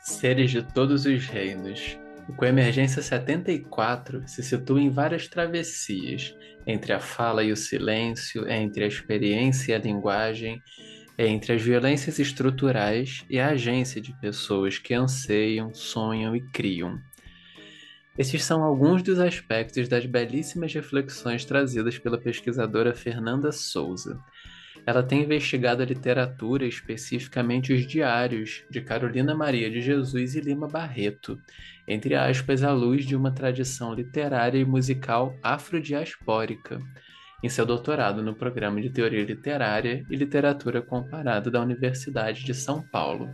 Seres de todos os reinos. O Coemergência 74 se situa em várias travessias, entre a fala e o silêncio, entre a experiência e a linguagem, entre as violências estruturais e a agência de pessoas que anseiam, sonham e criam. Esses são alguns dos aspectos das belíssimas reflexões trazidas pela pesquisadora Fernanda Souza, ela tem investigado a literatura, especificamente os diários de Carolina Maria de Jesus e Lima Barreto, entre aspas, à luz de uma tradição literária e musical afrodiaspórica, em seu doutorado no programa de Teoria Literária e Literatura Comparada da Universidade de São Paulo.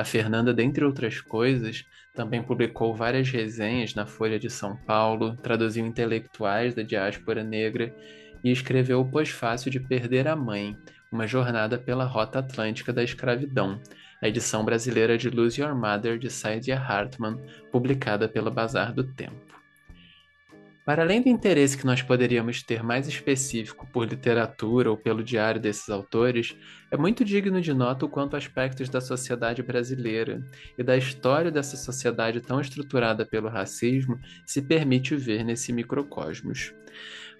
A Fernanda, dentre outras coisas, também publicou várias resenhas na Folha de São Paulo, traduziu intelectuais da diáspora negra e escreveu o pós-fácil de Perder a Mãe, uma jornada pela rota atlântica da escravidão, a edição brasileira de Lose Your Mother de Saidia Hartman, publicada pela Bazar do Tempo. Para além do interesse que nós poderíamos ter mais específico por literatura ou pelo diário desses autores, é muito digno de nota o quanto aspectos da sociedade brasileira e da história dessa sociedade tão estruturada pelo racismo se permite ver nesse microcosmos.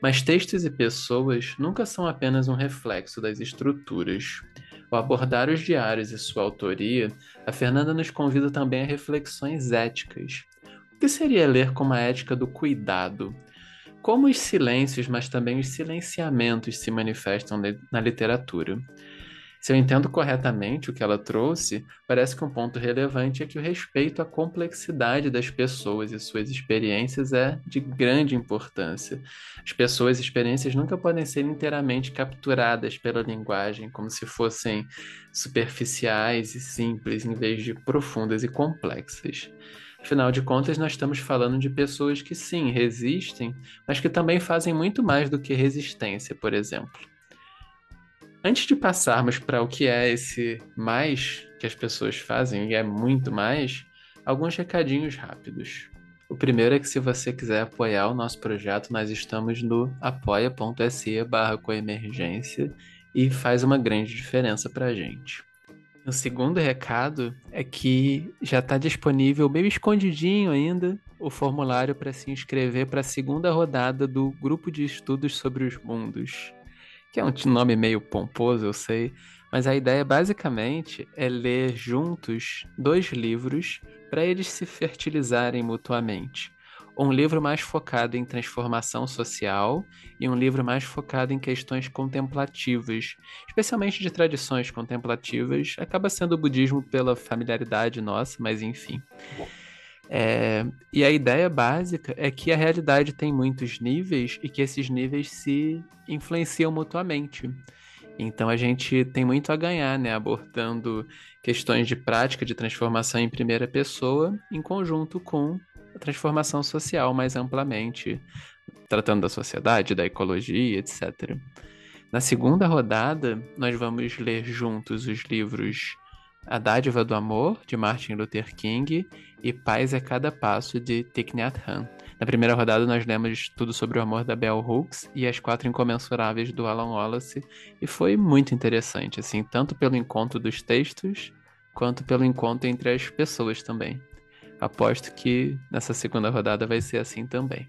Mas textos e pessoas nunca são apenas um reflexo das estruturas. Ao abordar os diários e sua autoria, a Fernanda nos convida também a reflexões éticas. Que seria ler como a ética do cuidado? Como os silêncios, mas também os silenciamentos se manifestam na literatura? Se eu entendo corretamente o que ela trouxe, parece que um ponto relevante é que o respeito à complexidade das pessoas e suas experiências é de grande importância. As pessoas e experiências nunca podem ser inteiramente capturadas pela linguagem, como se fossem superficiais e simples, em vez de profundas e complexas. Afinal de contas, nós estamos falando de pessoas que sim, resistem, mas que também fazem muito mais do que resistência, por exemplo. Antes de passarmos para o que é esse mais que as pessoas fazem, e é muito mais, alguns recadinhos rápidos. O primeiro é que se você quiser apoiar o nosso projeto, nós estamos no apoia.se barra coemergência e faz uma grande diferença para a gente. O segundo recado é que já está disponível, meio escondidinho ainda, o formulário para se inscrever para a segunda rodada do Grupo de Estudos sobre os Mundos que é um nome meio pomposo, eu sei, mas a ideia basicamente é ler juntos dois livros para eles se fertilizarem mutuamente. Um livro mais focado em transformação social e um livro mais focado em questões contemplativas, especialmente de tradições contemplativas. Acaba sendo o budismo pela familiaridade nossa, mas enfim. É, e a ideia básica é que a realidade tem muitos níveis e que esses níveis se influenciam mutuamente. Então a gente tem muito a ganhar, né, abordando questões de prática de transformação em primeira pessoa, em conjunto com a transformação social mais amplamente, tratando da sociedade, da ecologia, etc. Na segunda rodada, nós vamos ler juntos os livros a Dádiva do Amor, de Martin Luther King, e Paz é Cada Passo, de Thich Nhat Hanh. Na primeira rodada, nós lemos tudo sobre o amor da Bell Hooks e as quatro incomensuráveis do Alan Wallace, e foi muito interessante, assim, tanto pelo encontro dos textos, quanto pelo encontro entre as pessoas também. Aposto que nessa segunda rodada vai ser assim também.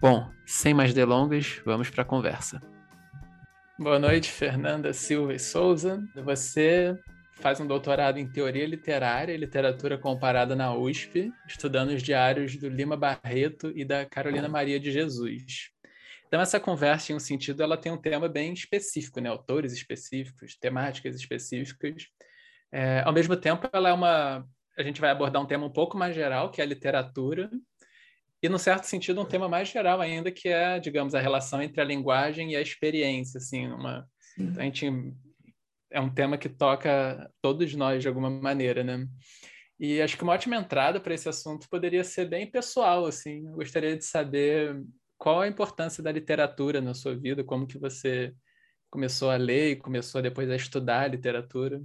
Bom, sem mais delongas, vamos para a conversa. Boa noite, Fernanda Silva e Souza. Você faz um doutorado em teoria literária e literatura comparada na USP, estudando os diários do Lima Barreto e da Carolina Maria de Jesus. Então essa conversa, em um sentido, ela tem um tema bem específico, né? Autores específicos, temáticas específicas. É, ao mesmo tempo, ela é uma, a gente vai abordar um tema um pouco mais geral, que é a literatura, e, num certo sentido, um tema mais geral ainda, que é, digamos, a relação entre a linguagem e a experiência, assim, uma... A gente é um tema que toca todos nós de alguma maneira, né? E acho que uma ótima entrada para esse assunto poderia ser bem pessoal, assim. Eu gostaria de saber qual a importância da literatura na sua vida, como que você começou a ler e começou depois a estudar a literatura.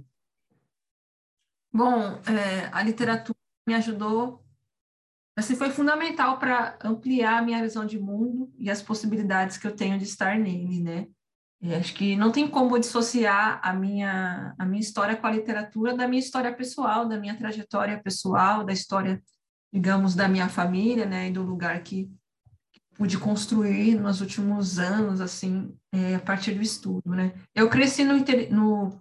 Bom, é, a literatura me ajudou assim, foi fundamental para ampliar a minha visão de mundo e as possibilidades que eu tenho de estar nele, né? E acho que não tem como dissociar a minha, a minha história com a literatura da minha história pessoal, da minha trajetória pessoal, da história, digamos, da minha família, né? E do lugar que pude construir nos últimos anos, assim, é, a partir do estudo, né? Eu cresci no, no,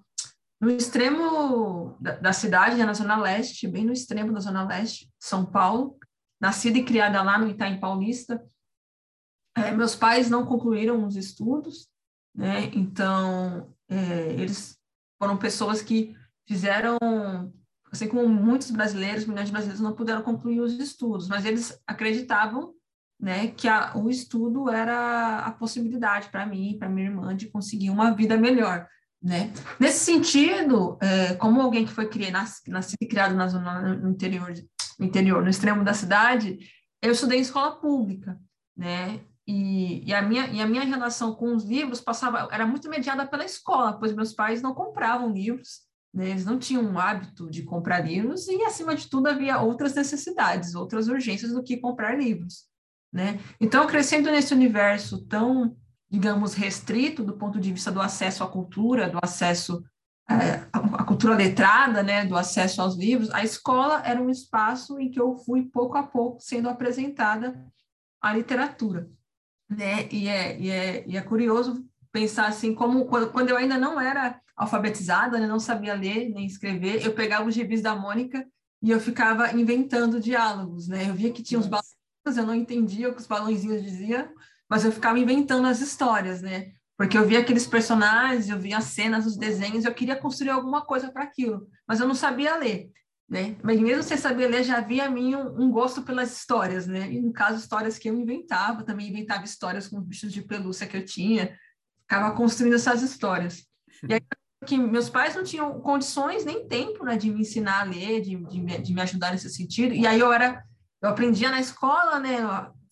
no extremo da, da, cidade, na Zona Leste, bem no extremo da Zona Leste, São Paulo, nascida e criada lá no Itaim Paulista. É, meus pais não concluíram os estudos, né? Então, é, eles foram pessoas que fizeram, assim como muitos brasileiros, milhões de brasileiros não puderam concluir os estudos, mas eles acreditavam né, que a, o estudo era a possibilidade para mim, para minha irmã, de conseguir uma vida melhor, né? Nesse sentido, é, como alguém que foi criado, nascido criado na zona no interior, interior, no extremo da cidade, eu estudei em escola pública, né? E, e, a minha, e a minha relação com os livros passava era muito mediada pela escola, pois meus pais não compravam livros, né? eles não tinham o hábito de comprar livros, e acima de tudo havia outras necessidades, outras urgências do que comprar livros né? Então, crescendo nesse universo tão, digamos, restrito do ponto de vista do acesso à cultura, do acesso é, à cultura letrada, né, do acesso aos livros, a escola era um espaço em que eu fui pouco a pouco sendo apresentada à literatura, né? E é, e é, e é curioso pensar assim como quando, quando eu ainda não era alfabetizada, né, não sabia ler nem escrever, eu pegava os gibis da Mônica e eu ficava inventando diálogos, né? Eu via que tinha uns eu não entendia o que os balãozinhos diziam, mas eu ficava inventando as histórias, né? Porque eu via aqueles personagens, eu via as cenas, os desenhos, eu queria construir alguma coisa para aquilo, mas eu não sabia ler, né? Mas mesmo sem saber ler, já havia a mim um, um, gosto pelas histórias, né? E no caso, histórias que eu inventava, também inventava histórias com os bichos de pelúcia que eu tinha, ficava construindo essas histórias. E aí, que meus pais não tinham condições nem tempo, né, de me ensinar a ler, de, de, de me ajudar nesse sentido, e aí eu era eu aprendia na escola, né?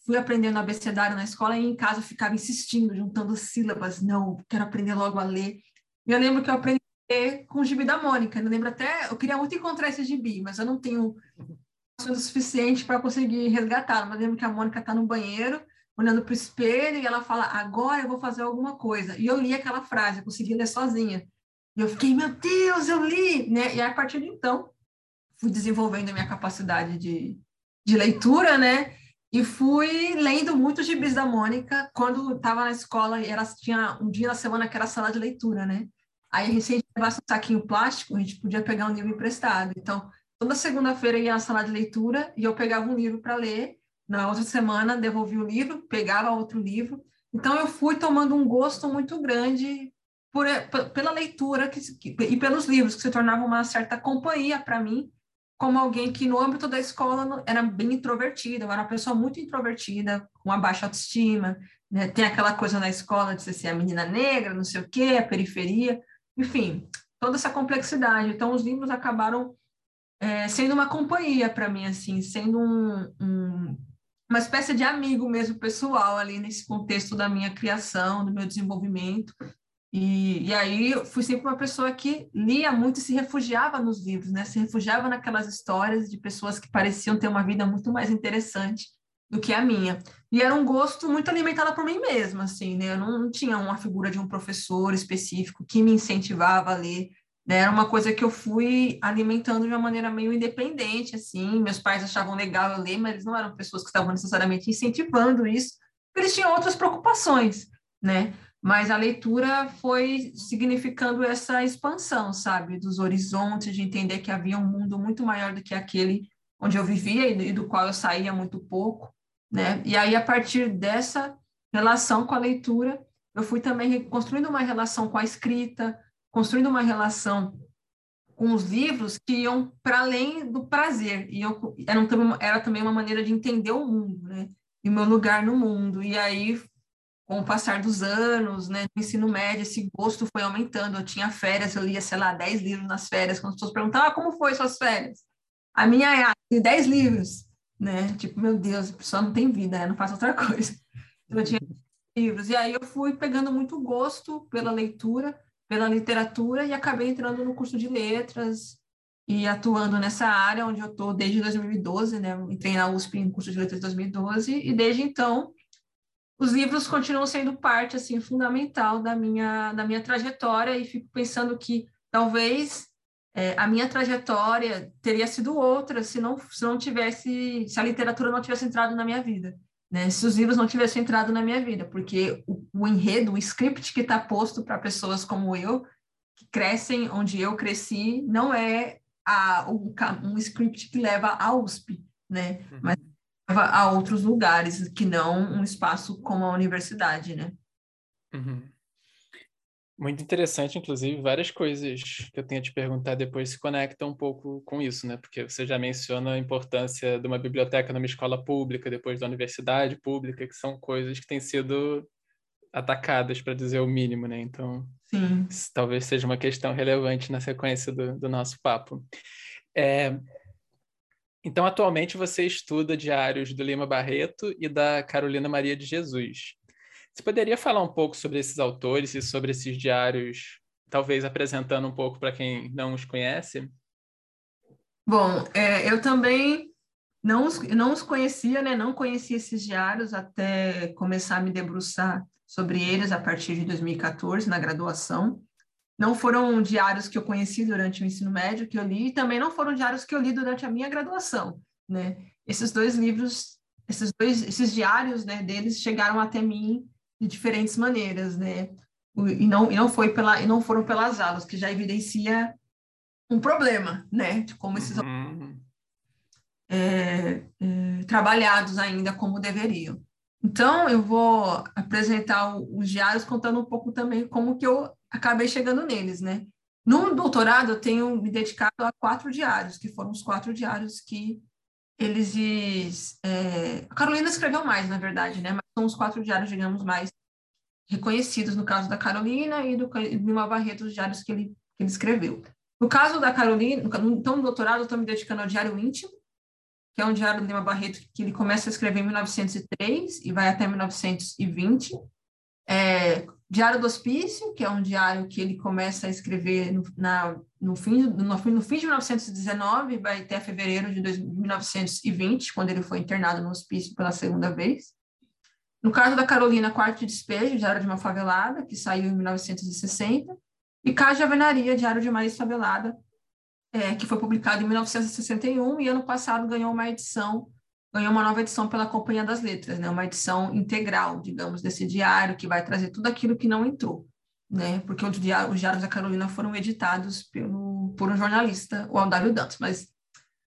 Fui aprendendo abecedário na escola e em casa ficava insistindo, juntando sílabas. Não, quero aprender logo a ler. E eu lembro que eu aprendi com o gibi da Mônica. Eu lembro até, eu queria muito encontrar esse gibi, mas eu não tenho o suficiente para conseguir resgatá-lo. Mas lembro que a Mônica está no banheiro, olhando para o espelho, e ela fala: Agora eu vou fazer alguma coisa. E eu li aquela frase, eu consegui ler sozinha. E eu fiquei: Meu Deus, eu li! Né? E a partir de então, fui desenvolvendo a minha capacidade de, de leitura, né? E fui lendo muitos gibis da Mônica quando estava na escola e tinha um dia na semana que era sala de leitura, né? Aí a gente, levasse um saquinho plástico, a gente podia pegar um livro emprestado. Então, toda segunda-feira ia à sala de leitura e eu pegava um livro para ler. Na outra semana, devolvia o livro, pegava outro livro. Então, eu fui tomando um gosto muito grande por, pela leitura que, e pelos livros, que se tornavam uma certa companhia para mim como alguém que no âmbito da escola era bem introvertida, eu era uma pessoa muito introvertida, com uma baixa autoestima, né? tem aquela coisa na escola de ser a menina negra, não sei o quê, a periferia, enfim, toda essa complexidade. Então, os livros acabaram é, sendo uma companhia para mim, assim, sendo um, um, uma espécie de amigo mesmo pessoal ali nesse contexto da minha criação, do meu desenvolvimento, e, e aí eu fui sempre uma pessoa que lia muito e se refugiava nos livros, né? Se refugiava naquelas histórias de pessoas que pareciam ter uma vida muito mais interessante do que a minha. E era um gosto muito alimentado por mim mesma, assim, né? Eu não tinha uma figura de um professor específico que me incentivava a ler, né? Era uma coisa que eu fui alimentando de uma maneira meio independente, assim. Meus pais achavam legal eu ler, mas eles não eram pessoas que estavam necessariamente incentivando isso, eles tinham outras preocupações, né? Mas a leitura foi significando essa expansão, sabe, dos horizontes, de entender que havia um mundo muito maior do que aquele onde eu vivia e do qual eu saía muito pouco, né? E aí, a partir dessa relação com a leitura, eu fui também construindo uma relação com a escrita, construindo uma relação com os livros que iam para além do prazer, e eu, era, era também uma maneira de entender o mundo, né? E o meu lugar no mundo. E aí com o passar dos anos, né, no ensino médio, esse gosto foi aumentando. Eu tinha férias, eu lia, sei lá, 10 livros nas férias. Quando as pessoas perguntavam, ah, como foi suas férias? A minha é, ah, 10 livros, né? Tipo, meu Deus, a pessoa não tem vida, né? não faz outra coisa. Então, eu tinha livros. E aí eu fui pegando muito gosto pela leitura, pela literatura, e acabei entrando no curso de letras, e atuando nessa área onde eu estou desde 2012, né? entrei na USP em curso de letras em 2012 e desde então os livros continuam sendo parte assim fundamental da minha da minha trajetória e fico pensando que talvez é, a minha trajetória teria sido outra se não se não tivesse se a literatura não tivesse entrado na minha vida né se os livros não tivessem entrado na minha vida porque o, o enredo o script que está posto para pessoas como eu que crescem onde eu cresci não é a, um, um script que leva à USP, né? Uhum. Mas a outros lugares que não um espaço como a universidade, né? Uhum. Muito interessante, inclusive, várias coisas que eu tenho a te perguntar depois se conectam um pouco com isso, né? Porque você já menciona a importância de uma biblioteca numa escola pública, depois da universidade pública, que são coisas que têm sido atacadas, para dizer o mínimo, né? Então, Sim. talvez seja uma questão relevante na sequência do, do nosso papo. É, então, atualmente você estuda diários do Lima Barreto e da Carolina Maria de Jesus. Você poderia falar um pouco sobre esses autores e sobre esses diários, talvez apresentando um pouco para quem não os conhece? Bom, é, eu também não os, não os conhecia, né? Não conhecia esses diários até começar a me debruçar sobre eles a partir de 2014, na graduação. Não foram diários que eu conheci durante o ensino médio que eu li, e também não foram diários que eu li durante a minha graduação, né? Esses dois livros, esses dois, esses diários, né, deles chegaram até mim de diferentes maneiras, né? E não, e não foi pela, e não foram pelas aulas, que já evidencia um problema, né? De como esses uhum. é, é, trabalhados ainda como deveriam. Então, eu vou apresentar os diários contando um pouco também como que eu acabei chegando neles, né? No doutorado, eu tenho me dedicado a quatro diários, que foram os quatro diários que eles... É... A Carolina escreveu mais, na verdade, né? Mas são os quatro diários, digamos, mais reconhecidos, no caso da Carolina e do Lima Barreto, os diários que ele, que ele escreveu. No caso da Carolina, então, no doutorado, eu estou me dedicando ao diário íntimo, que é um diário do Lima Barreto que ele começa a escrever em 1903 e vai até 1920. É, diário do Hospício, que é um diário que ele começa a escrever no, na, no, fim, no, no fim de 1919 vai até fevereiro de 1920, quando ele foi internado no hospício pela segunda vez. No caso da Carolina, Quarto de Despejo, Diário de uma Favelada, que saiu em 1960. E Casa Avenaria, Diário de uma Ex-Favelada, é, que foi publicado em 1961 e ano passado ganhou uma edição, ganhou uma nova edição pela Companhia das Letras, né? Uma edição integral, digamos, desse diário que vai trazer tudo aquilo que não entrou, né? Porque os diários, os diários da Carolina foram editados pelo, por um jornalista, o Aldário Dantas. Mas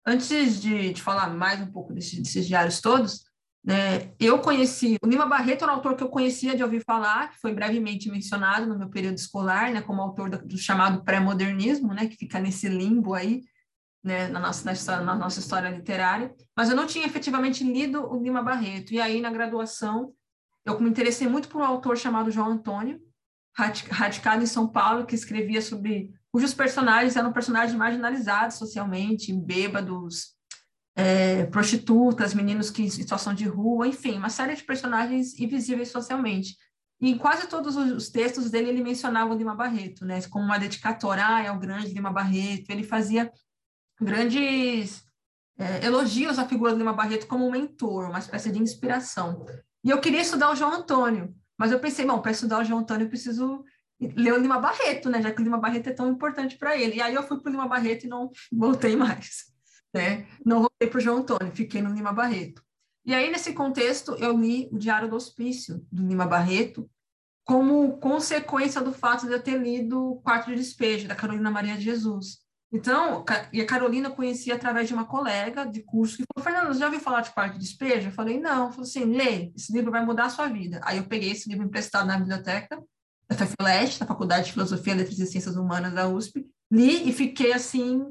antes de, de falar mais um pouco desses, desses diários todos, né, eu conheci, o Lima Barreto era um autor que eu conhecia de ouvir falar, que foi brevemente mencionado no meu período escolar, né, como autor do, do chamado pré-modernismo, né, que fica nesse limbo aí, né, na nossa, na, história, nossa história literária, mas eu não tinha efetivamente lido o Lima Barreto, e aí na graduação eu me interessei muito por um autor chamado João Antônio, radicado em São Paulo, que escrevia sobre, cujos personagens eram personagens marginalizados socialmente, bêbados, é, prostitutas, meninos que em situação de rua, enfim, uma série de personagens invisíveis socialmente. E em quase todos os textos dele ele mencionava o Lima Barreto, né, como uma dedicatória, ah, é grande Lima Barreto. Ele fazia grandes é, elogios à figura do Lima Barreto como um mentor, uma espécie de inspiração. E eu queria estudar o João Antônio, mas eu pensei, bom, para estudar o João Antônio eu preciso ler o Lima Barreto, né, já que o Lima Barreto é tão importante para ele. E aí eu fui para o Lima Barreto e não voltei mais né? Não voltei para o João Antônio, fiquei no Lima Barreto. E aí, nesse contexto, eu li o Diário do Hospício, do Lima Barreto, como consequência do fato de eu ter lido o Quarto de Despejo, da Carolina Maria de Jesus. Então, e a Carolina conhecia através de uma colega de curso que falou, Fernanda, já ouviu falar de Quarto de Despejo? Eu falei, não. Falei assim, lê, esse livro vai mudar a sua vida. Aí eu peguei esse livro emprestado na biblioteca da FFLEST, da Faculdade de Filosofia, Letras e Ciências Humanas da USP, li e fiquei, assim,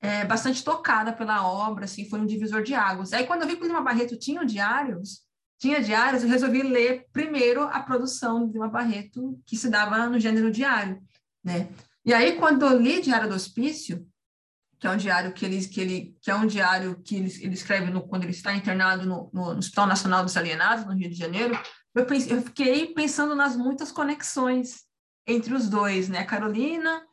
é, bastante tocada pela obra, assim, foi um divisor de águas. Aí, quando eu vi que o Lima Barreto tinha diários, tinha diários, eu resolvi ler primeiro a produção do Lima Barreto, que se dava no gênero diário, né? E aí, quando eu li Diário do Hospício, que é um diário que ele, que ele, que é um diário que ele, ele escreve no, quando ele está internado no, no, no Hospital Nacional dos Alienados, no Rio de Janeiro, eu, pensei, eu fiquei pensando nas muitas conexões entre os dois, né? A Carolina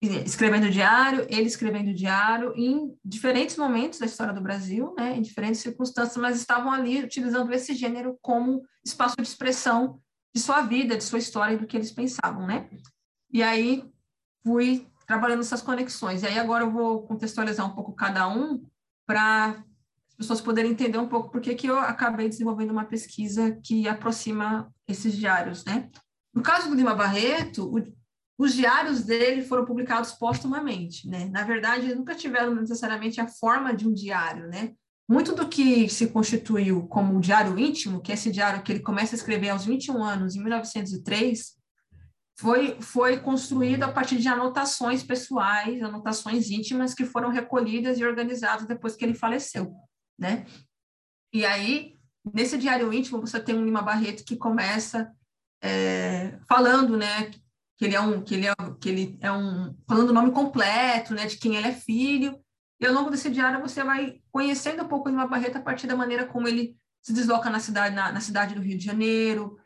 escrevendo diário, ele escrevendo diário, em diferentes momentos da história do Brasil, né, em diferentes circunstâncias, mas estavam ali utilizando esse gênero como espaço de expressão de sua vida, de sua história e do que eles pensavam, né? E aí fui trabalhando essas conexões. E aí agora eu vou contextualizar um pouco cada um para as pessoas poderem entender um pouco por que eu acabei desenvolvendo uma pesquisa que aproxima esses diários, né? No caso do Lima Barreto, o, os diários dele foram publicados póstumamente, né? Na verdade, nunca tiveram necessariamente a forma de um diário, né? Muito do que se constituiu como um diário íntimo, que é esse diário que ele começa a escrever aos 21 anos, em 1903, foi, foi construído a partir de anotações pessoais, anotações íntimas que foram recolhidas e organizadas depois que ele faleceu, né? E aí, nesse diário íntimo, você tem um Lima Barreto que começa é, falando, né, que ele é um que ele é que ele é um falando o nome completo, né, de quem ele é filho. E ao longo desse diário você vai conhecendo um pouco de uma Barreto a partir da maneira como ele se desloca na cidade na, na cidade do Rio de Janeiro,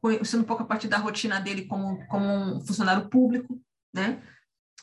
conhecendo um pouco a partir da rotina dele como como um funcionário público, né?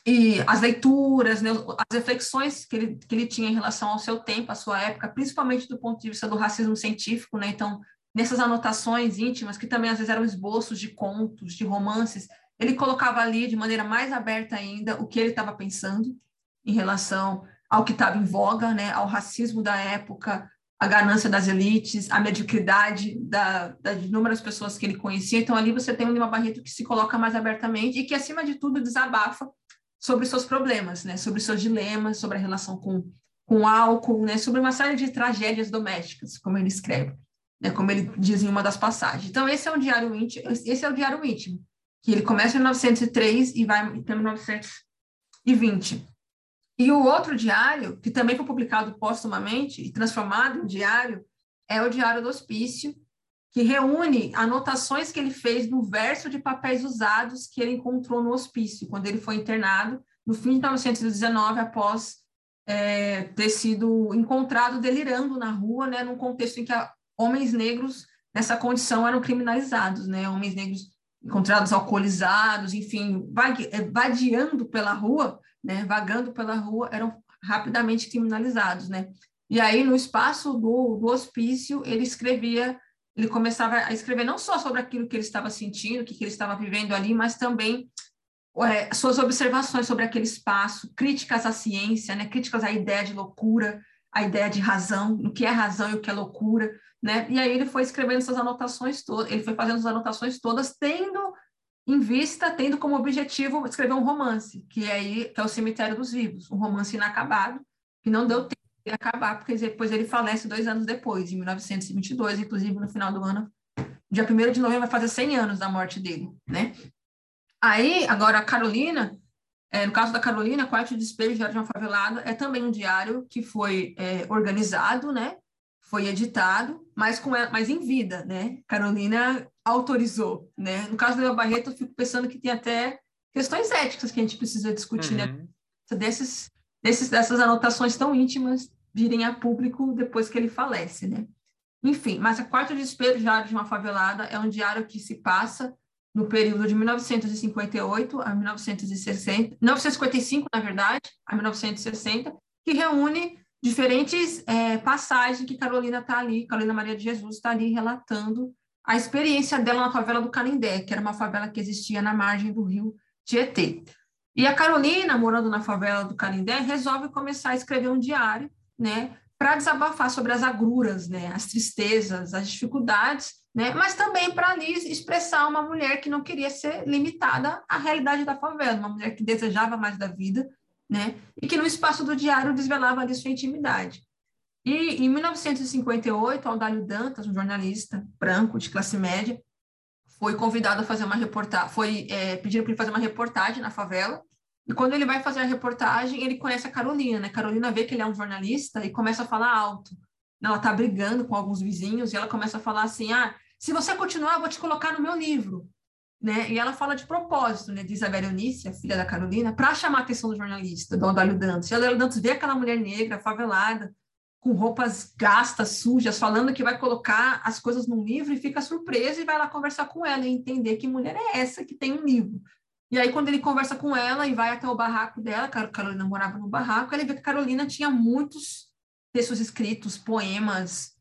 E as leituras, né, as reflexões que ele, que ele tinha em relação ao seu tempo, à sua época, principalmente do ponto de vista do racismo científico, né? Então, nessas anotações íntimas, que também às vezes eram esboços de contos, de romances, ele colocava ali de maneira mais aberta ainda o que ele estava pensando em relação ao que estava em voga, né, ao racismo da época, a ganância das elites, a mediocridade da, das inúmeras pessoas que ele conhecia. Então, ali você tem um Lima Barreto que se coloca mais abertamente e que, acima de tudo, desabafa sobre seus problemas, né, sobre seus dilemas, sobre a relação com, com álcool, né, sobre uma série de tragédias domésticas, como ele escreve, né, como ele diz em uma das passagens. Então, esse é um diário íntimo, esse é o diário íntimo que ele começa em 1903 e vai até 1920. E o outro diário, que também foi publicado póstumamente e transformado em diário, é o Diário do Hospício, que reúne anotações que ele fez no verso de papéis usados que ele encontrou no hospício, quando ele foi internado, no fim de 1919, após é, ter sido encontrado delirando na rua, né, num contexto em que homens negros nessa condição eram criminalizados, né, homens negros encontrados alcoolizados, enfim, eh, vadiando pela rua, né, vagando pela rua, eram rapidamente criminalizados, né? E aí, no espaço do, do hospício, ele escrevia, ele começava a escrever não só sobre aquilo que ele estava sentindo, o que, que ele estava vivendo ali, mas também é, suas observações sobre aquele espaço, críticas à ciência, né, críticas à ideia de loucura, à ideia de razão, o que é razão e o que é loucura, né? E aí ele foi escrevendo essas anotações todas, ele foi fazendo as anotações todas, tendo em vista, tendo como objetivo escrever um romance, que é aí que é o Cemitério dos Vivos, um romance inacabado, que não deu tempo de acabar, porque depois ele falece dois anos depois, em 1922, inclusive no final do ano, dia 1 de novembro vai fazer 100 anos da morte dele, né? Aí, agora, a Carolina, é, no caso da Carolina, Quarto de Espelho, Diário de uma Favelada, é também um diário que foi é, organizado, né? foi editado, mas, com ela, mas em vida, né? Carolina autorizou, né? No caso da Barreto, eu fico pensando que tem até questões éticas que a gente precisa discutir, né? uhum. né? Desses, desses, dessas anotações tão íntimas virem a público depois que ele falece, né? Enfim, mas a Quarto Desespero, Diário de uma Favelada, é um diário que se passa no período de 1958 a 1960, 1955, na verdade, a 1960, que reúne diferentes é, passagens que Carolina está ali, Carolina Maria de Jesus está ali relatando a experiência dela na favela do Canindé, que era uma favela que existia na margem do rio Tietê. E a Carolina, morando na favela do Canindé, resolve começar a escrever um diário, né, para desabafar sobre as agruras, né, as tristezas, as dificuldades, né, mas também para ali expressar uma mulher que não queria ser limitada à realidade da favela, uma mulher que desejava mais da vida né? E que no espaço do diário desvelava ali sua intimidade. E em 1958, Aldalho Dantas, um jornalista branco de classe média, foi convidado a fazer uma reportagem, foi é, pedido para ele fazer uma reportagem na favela. E quando ele vai fazer a reportagem, ele conhece a Carolina, né? Carolina vê que ele é um jornalista e começa a falar alto. Ela está brigando com alguns vizinhos e ela começa a falar assim: ah, se você continuar, eu vou te colocar no meu livro né? E ela fala de propósito, né? De Isabel Eunice, a filha da Carolina, para chamar a atenção do jornalista, do Adélio Dantas. E Adélio Dantas vê aquela mulher negra, favelada, com roupas gastas, sujas, falando que vai colocar as coisas num livro e fica surpresa e vai lá conversar com ela e entender que mulher é essa que tem um livro, E aí, quando ele conversa com ela e vai até o barraco dela, a Carolina morava no barraco, ele vê que a Carolina tinha muitos textos escritos, poemas,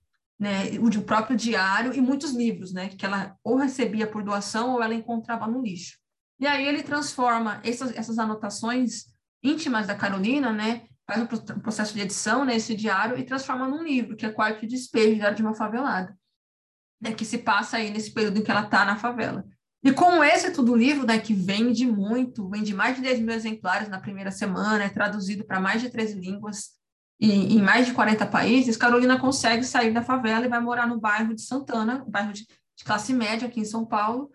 né, o próprio diário e muitos livros, né, que ela ou recebia por doação ou ela encontrava no lixo. E aí ele transforma essas, essas anotações íntimas da Carolina, né, faz um processo de edição nesse né, diário e transforma num livro, que é Quarto de Despejo, Diário de uma Favelada, né, que se passa aí nesse período em que ela está na favela. E com esse tudo livro, né, que vende muito, vende mais de 10 mil exemplares na primeira semana, é traduzido para mais de 13 línguas e em mais de 40 países, Carolina consegue sair da favela e vai morar no bairro de Santana, bairro de, de classe média aqui em São Paulo,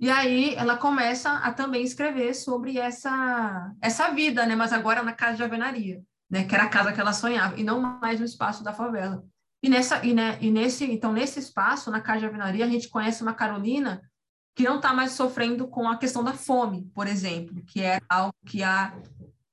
e aí ela começa a também escrever sobre essa, essa vida, né? Mas agora na casa de alvenaria, né? Que era a casa que ela sonhava, e não mais no espaço da favela. E, nessa, e, né, e nesse, então, nesse espaço, na casa de alvenaria, a gente conhece uma Carolina que não está mais sofrendo com a questão da fome, por exemplo, que é algo que a,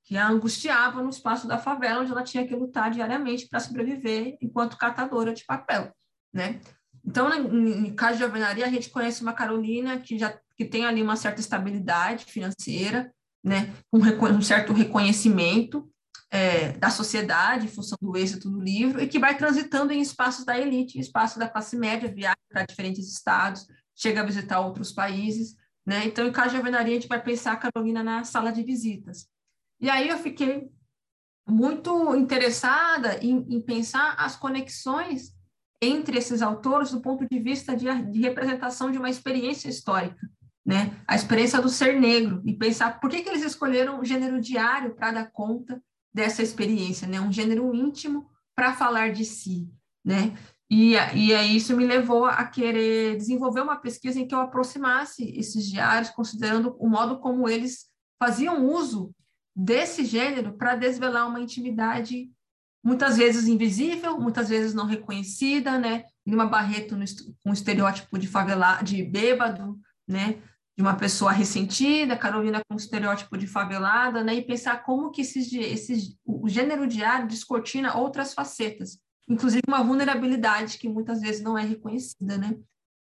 que a angustiava no espaço da favela, onde ela tinha que lutar diariamente para sobreviver enquanto catadora de papel, né? Então, em caso de alvenaria, a gente conhece uma Carolina que já que tem ali uma certa estabilidade financeira, né, um, um certo reconhecimento é, da sociedade, em função do êxito do livro, e que vai transitando em espaços da elite, em espaços da classe média, viaja para diferentes estados, chega a visitar outros países, né? Então, em caso de alvenaria, a gente vai pensar a Carolina na sala de visitas. E aí eu fiquei muito interessada em, em pensar as conexões entre esses autores do ponto de vista de, de, representação de uma experiência histórica, né? A experiência do ser negro e pensar por que, que eles escolheram o gênero diário para dar conta dessa experiência, né? Um gênero íntimo para falar de si, né? E, e aí isso me levou a querer desenvolver uma pesquisa em que eu aproximasse esses diários, considerando o modo como eles faziam uso desse gênero para desvelar uma intimidade muitas vezes invisível, muitas vezes não reconhecida, né? Lima Barreto com um estereótipo de favela, de bêbado, né? De uma pessoa ressentida, Carolina com um estereótipo de favelada, né? E pensar como que esses, esses, o gênero diário descortina outras facetas, inclusive uma vulnerabilidade que muitas vezes não é reconhecida, né?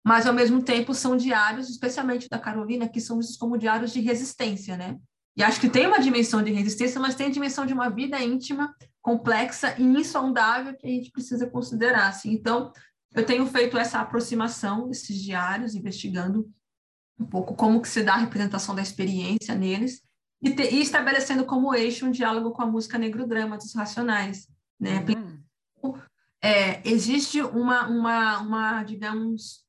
Mas, ao mesmo tempo, são diários, especialmente da Carolina, que são vistos como diários de resistência, né? E acho que tem uma dimensão de resistência, mas tem a dimensão de uma vida íntima, complexa e insondável que a gente precisa considerar. Assim. Então, eu tenho feito essa aproximação desses diários, investigando um pouco como que se dá a representação da experiência neles e, te, e estabelecendo como eixo um diálogo com a música negro-drama dos Racionais. Né? Uhum. É, existe uma, uma, uma, digamos,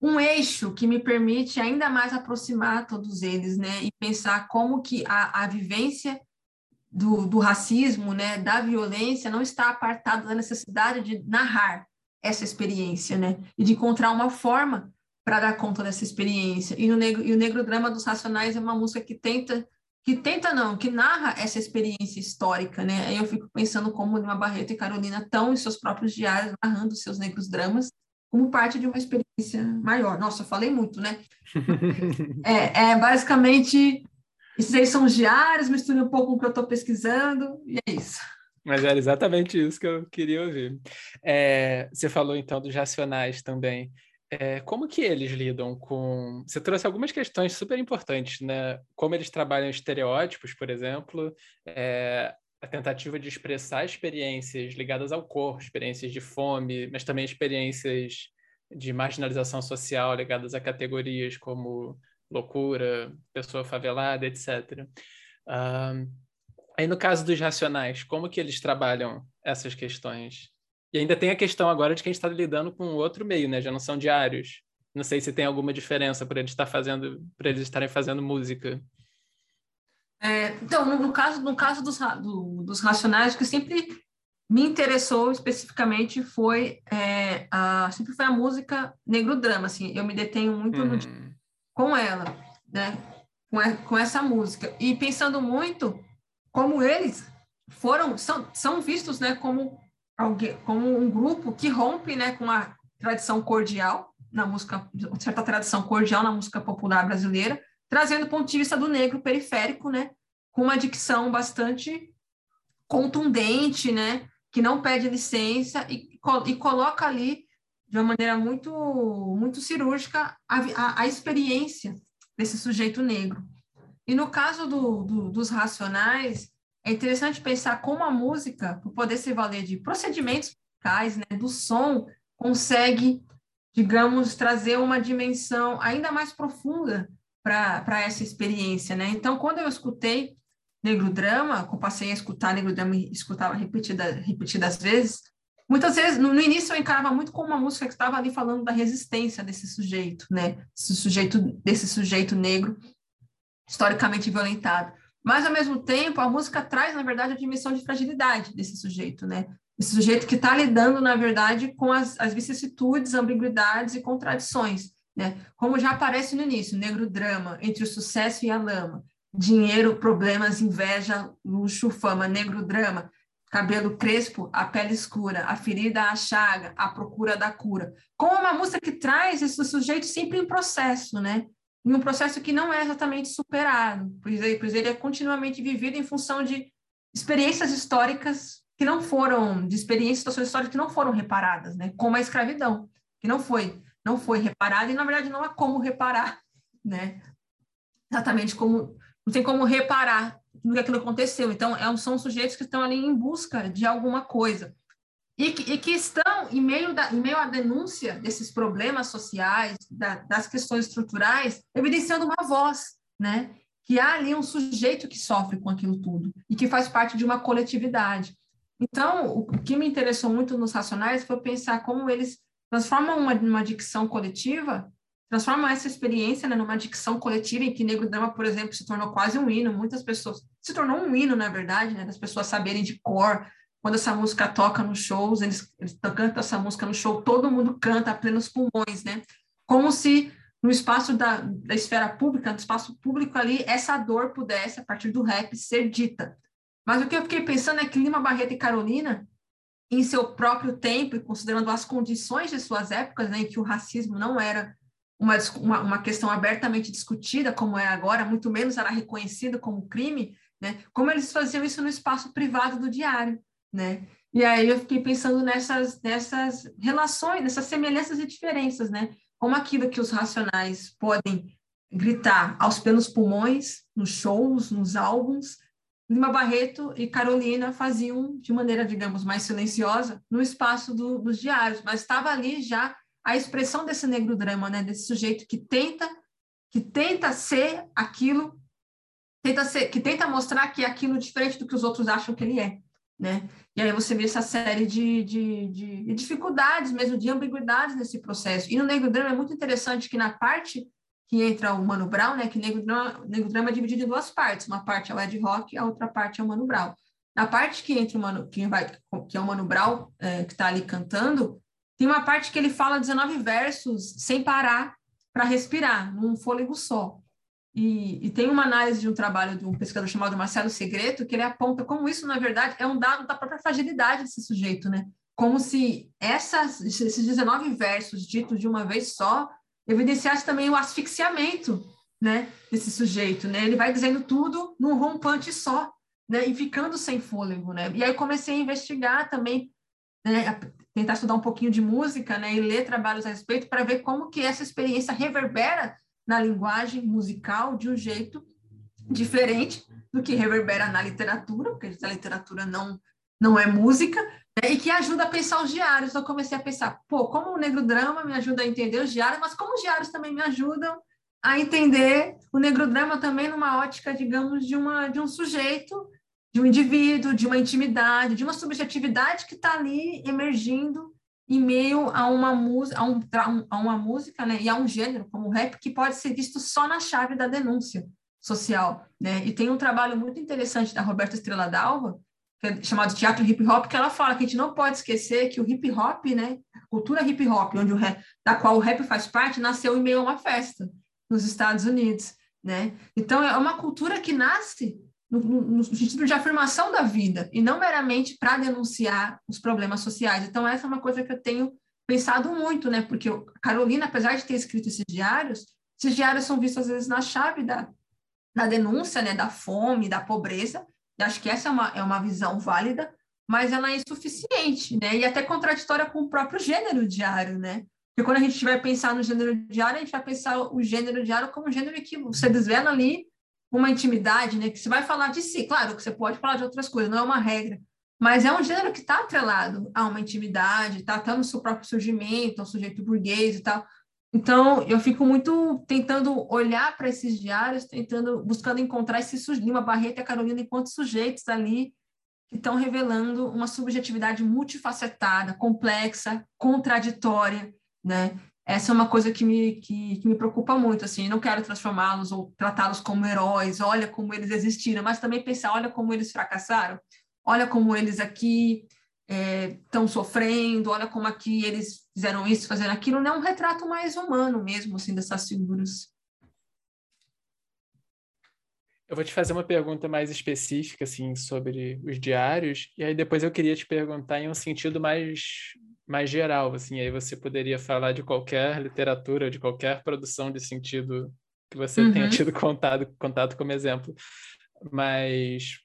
um eixo que me permite ainda mais aproximar todos eles, né, e pensar como que a, a vivência do, do racismo, né, da violência, não está apartada da necessidade de narrar essa experiência, né, e de encontrar uma forma para dar conta dessa experiência. E, no negro, e o Negro Drama dos Racionais é uma música que tenta, que tenta não, que narra essa experiência histórica, né, aí eu fico pensando como Lima Barreto e Carolina estão em seus próprios diários narrando seus negros dramas, como parte de uma experiência maior. Nossa, falei muito, né? é, é, basicamente, esses aí são os diários, mistura um pouco com o que eu estou pesquisando, e é isso. Mas era exatamente isso que eu queria ouvir. É, você falou, então, dos racionais também. É, como que eles lidam com... Você trouxe algumas questões super importantes, né? Como eles trabalham estereótipos, por exemplo, é, a tentativa de expressar experiências ligadas ao corpo, experiências de fome, mas também experiências de marginalização social ligadas a categorias como loucura, pessoa favelada, etc. Um, aí no caso dos racionais, como que eles trabalham essas questões? E ainda tem a questão agora de que a gente está lidando com outro meio, né? Já não são diários. Não sei se tem alguma diferença para eles estar fazendo, para eles estarem fazendo música. É, então, no, no, caso, no caso dos, do, dos racionais, o que sempre me interessou especificamente foi é, a, sempre foi a música negro drama, assim, eu me detenho muito no, hum. com ela, né, com, a, com essa música e pensando muito como eles foram são, são vistos, né, como alguém, como um grupo que rompe, né, com a tradição cordial na música, certa tradição cordial na música popular brasileira trazendo o ponto de vista do negro periférico, né, com uma dicção bastante contundente, né, que não pede licença e, e coloca ali de uma maneira muito muito cirúrgica a, a, a experiência desse sujeito negro. E no caso do, do, dos racionais, é interessante pensar como a música, por poder se valer de procedimentos musicais, né, do som, consegue, digamos, trazer uma dimensão ainda mais profunda para essa experiência, né? Então, quando eu escutei Negro Drama, eu passei a escutar Negro Drama e escutava repetida, repetidas vezes, muitas vezes, no, no, início eu encarava muito como uma música que estava ali falando da resistência desse sujeito, né? Esse sujeito, desse sujeito negro historicamente violentado. Mas, ao mesmo tempo, a música traz, na verdade, a dimensão de fragilidade desse sujeito, né? Esse sujeito que está lidando, na verdade, com as, as vicissitudes, ambiguidades e contradições né? Como já aparece no início, negro drama, entre o sucesso e a lama, dinheiro, problemas, inveja, luxo, fama, negro drama, cabelo crespo, a pele escura, a ferida, a chaga, a procura da cura. Como uma música que traz esse sujeito sempre em processo, né? Em um processo que não é exatamente superado, pois ele, pois ele é continuamente vivido em função de experiências históricas que não foram, de experiências, históricas que não foram reparadas, né? Como a escravidão, que não foi não foi reparado, e na verdade não há como reparar, né? Exatamente como, não tem como reparar no que aquilo aconteceu. Então, é, são sujeitos que estão ali em busca de alguma coisa. E que, e que estão, em meio, da, em meio à denúncia desses problemas sociais, da, das questões estruturais, evidenciando uma voz, né? Que há ali um sujeito que sofre com aquilo tudo e que faz parte de uma coletividade. Então, o que me interessou muito nos Racionais foi pensar como eles transformam uma, uma dicção coletiva, transformam essa experiência né, numa dicção coletiva em que Negro Drama, por exemplo, se tornou quase um hino. Muitas pessoas se tornou um hino, na verdade, né, das pessoas saberem de cor. Quando essa música toca nos shows, eles, eles cantam essa música no show, todo mundo canta a plenos pulmões, né? Como se no espaço da, da esfera pública, no espaço público ali, essa dor pudesse, a partir do rap, ser dita. Mas o que eu fiquei pensando é que Lima Barreto e Carolina em seu próprio tempo e considerando as condições de suas épocas, né, em que o racismo não era uma, uma, uma, questão abertamente discutida como é agora, muito menos era reconhecido como crime, né, como eles faziam isso no espaço privado do diário, né? E aí eu fiquei pensando nessas, nessas relações, nessas semelhanças e diferenças, né? Como aquilo que os racionais podem gritar aos pelos pulmões, nos shows, nos álbuns, Lima Barreto e Carolina faziam de maneira, digamos, mais silenciosa no espaço do, dos diários, mas estava ali já a expressão desse negro drama, né, desse sujeito que tenta que tenta ser aquilo, tenta ser, que tenta mostrar que é aquilo diferente do que os outros acham que ele é, né? E aí você vê essa série de, de, de dificuldades mesmo, de ambiguidades nesse processo. E no negro drama é muito interessante que na parte que entra o Mano Brown, né? Que Negro Drama, Negro Drama é dividido em duas partes. Uma parte é o Ed Rock, a outra parte é o Mano Brown. Na parte que entra o Mano, que, vai, que é o Mano Brown, é, que está ali cantando, tem uma parte que ele fala 19 versos sem parar para respirar, num fôlego só. E, e, tem uma análise de um trabalho de um pesquisador chamado Marcelo Segreto, que ele aponta como isso, na verdade, é um dado da própria fragilidade desse sujeito, né? Como se essas, esses 19 versos ditos de uma vez só evidenciasse também o asfixiamento né, desse sujeito. Né? Ele vai dizendo tudo num rompante só, né, e ficando sem fôlego. Né? E aí comecei a investigar também, né, a tentar estudar um pouquinho de música né, e ler trabalhos a respeito para ver como que essa experiência reverbera na linguagem musical de um jeito diferente do que reverbera na literatura, porque a literatura não, não é música, né? e que ajuda a pensar os diários. Eu comecei a pensar, pô, como o negro drama me ajuda a entender os diários, mas como os diários também me ajudam a entender o negro drama também numa ótica, digamos, de, uma, de um sujeito, de um indivíduo, de uma intimidade, de uma subjetividade que está ali emergindo em meio a uma a, um, a uma música, né, e a um gênero como o rap que pode ser visto só na chave da denúncia social, né? E tem um trabalho muito interessante da Roberta Estrela Dalva, chamado teatro hip hop, que ela fala que a gente não pode esquecer que o hip hop, né, a cultura hip hop, onde o rap, da qual o rap faz parte, nasceu em meio a uma festa nos Estados Unidos, né? Então é uma cultura que nasce no, no, no sentido de afirmação da vida e não meramente para denunciar os problemas sociais. Então essa é uma coisa que eu tenho pensado muito, né? Porque a Carolina, apesar de ter escrito esses diários, esses diários são vistos às vezes na chave da, da denúncia, né, da fome, da pobreza, acho que essa é uma, é uma visão válida, mas ela é insuficiente, né? E até contraditória com o próprio gênero diário, né? Porque quando a gente vai pensar no gênero diário, a gente vai pensar o gênero diário como um gênero que você desvela ali uma intimidade, né? Que você vai falar de si, claro que você pode falar de outras coisas, não é uma regra, mas é um gênero que está atrelado a uma intimidade, está no seu próprio surgimento, ao sujeito burguês e tal. Então, eu fico muito tentando olhar para esses diários, tentando, buscando encontrar esse Lima Barreto e a Carolina enquanto sujeitos ali que estão revelando uma subjetividade multifacetada, complexa, contraditória, né? Essa é uma coisa que me, que, que me preocupa muito, assim, não quero transformá-los ou tratá-los como heróis, olha como eles existiram, mas também pensar, olha como eles fracassaram, olha como eles aqui estão é, sofrendo, olha como aqui eles fizeram isso, fazendo aquilo, não é um retrato mais humano mesmo, assim, dessas figuras. Eu vou te fazer uma pergunta mais específica, assim, sobre os diários, e aí depois eu queria te perguntar em um sentido mais, mais geral, assim, aí você poderia falar de qualquer literatura, de qualquer produção de sentido que você uhum. tenha tido contato, contato como exemplo. Mas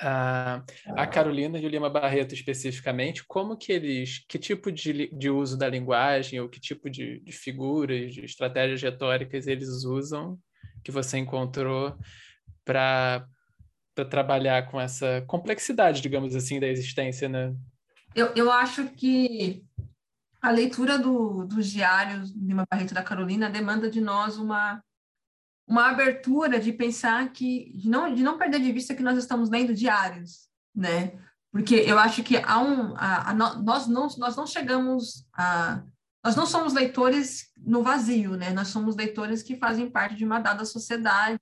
a, a Carolina e o Lima Barreto especificamente, como que eles, que tipo de, de uso da linguagem ou que tipo de, de figuras, de estratégias retóricas eles usam que você encontrou para trabalhar com essa complexidade, digamos assim, da existência, né? Eu, eu acho que a leitura do, dos diários de Lima Barreto da Carolina demanda de nós uma uma abertura de pensar que de não de não perder de vista que nós estamos lendo diários, né? Porque eu acho que há um a, a, nós não nós não chegamos a nós não somos leitores no vazio, né? Nós somos leitores que fazem parte de uma dada sociedade,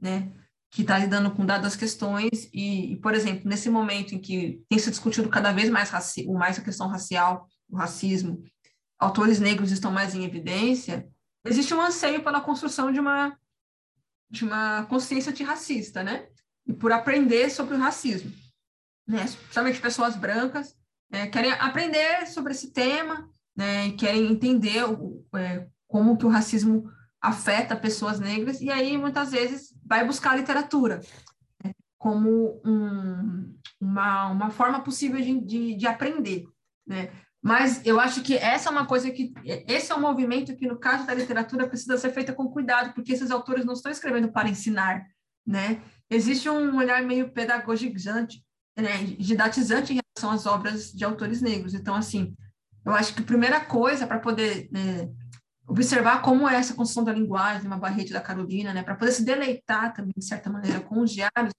né? Que está lidando com dadas questões e, e, por exemplo, nesse momento em que tem se discutido cada vez mais raci mais a questão racial, o racismo, autores negros estão mais em evidência. Existe um anseio pela construção de uma de uma consciência antirracista, né? E por aprender sobre o racismo, né? Principalmente pessoas brancas é, querem aprender sobre esse tema, né? E querem entender o, é, como que o racismo afeta pessoas negras e aí muitas vezes vai buscar literatura né? como um, uma, uma forma possível de, de, de aprender, né? Mas eu acho que essa é uma coisa que esse é um movimento que no caso da literatura precisa ser feita com cuidado, porque esses autores não estão escrevendo para ensinar, né? Existe um olhar meio pedagogizante, né, didatizante em relação às obras de autores negros. Então, assim, eu acho que a primeira coisa para poder né, observar como é essa construção da linguagem, uma barrete da Carolina, né, para poder se deleitar também, de certa maneira, com os diários,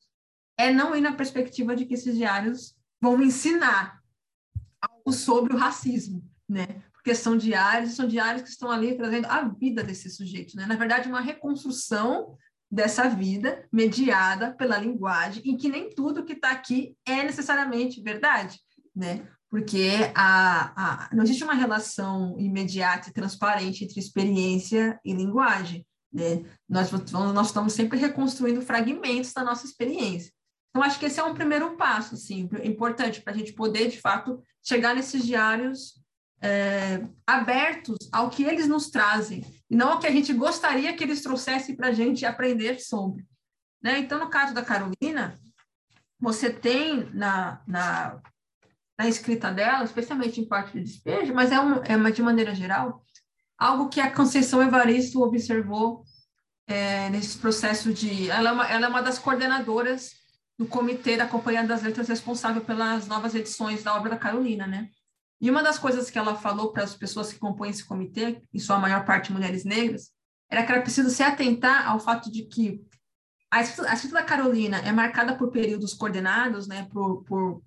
é não ir na perspectiva de que esses diários vão ensinar, algo sobre o racismo, né? Porque são diários, são diários que estão ali trazendo a vida desse sujeito, né? Na verdade, uma reconstrução dessa vida mediada pela linguagem, em que nem tudo que está aqui é necessariamente verdade, né? Porque a, a, não existe uma relação imediata e transparente entre experiência e linguagem, né? Nós, nós estamos sempre reconstruindo fragmentos da nossa experiência. Então, acho que esse é um primeiro passo, assim, importante para a gente poder, de fato, chegar nesses diários é, abertos ao que eles nos trazem, e não ao que a gente gostaria que eles trouxessem para a gente aprender sobre. Né? Então, no caso da Carolina, você tem na, na, na escrita dela, especialmente em parte de despejo, mas é, um, é uma, de maneira geral, algo que a Conceição Evaristo observou é, nesse processo de... Ela é, uma, ela é uma das coordenadoras do comitê da Companhia das Letras responsável pelas novas edições da obra da Carolina, né? E uma das coisas que ela falou para as pessoas que compõem esse comitê, em sua maior parte mulheres negras, era que era preciso se atentar ao fato de que a escrita, da Carolina é marcada por períodos coordenados, né, por, por,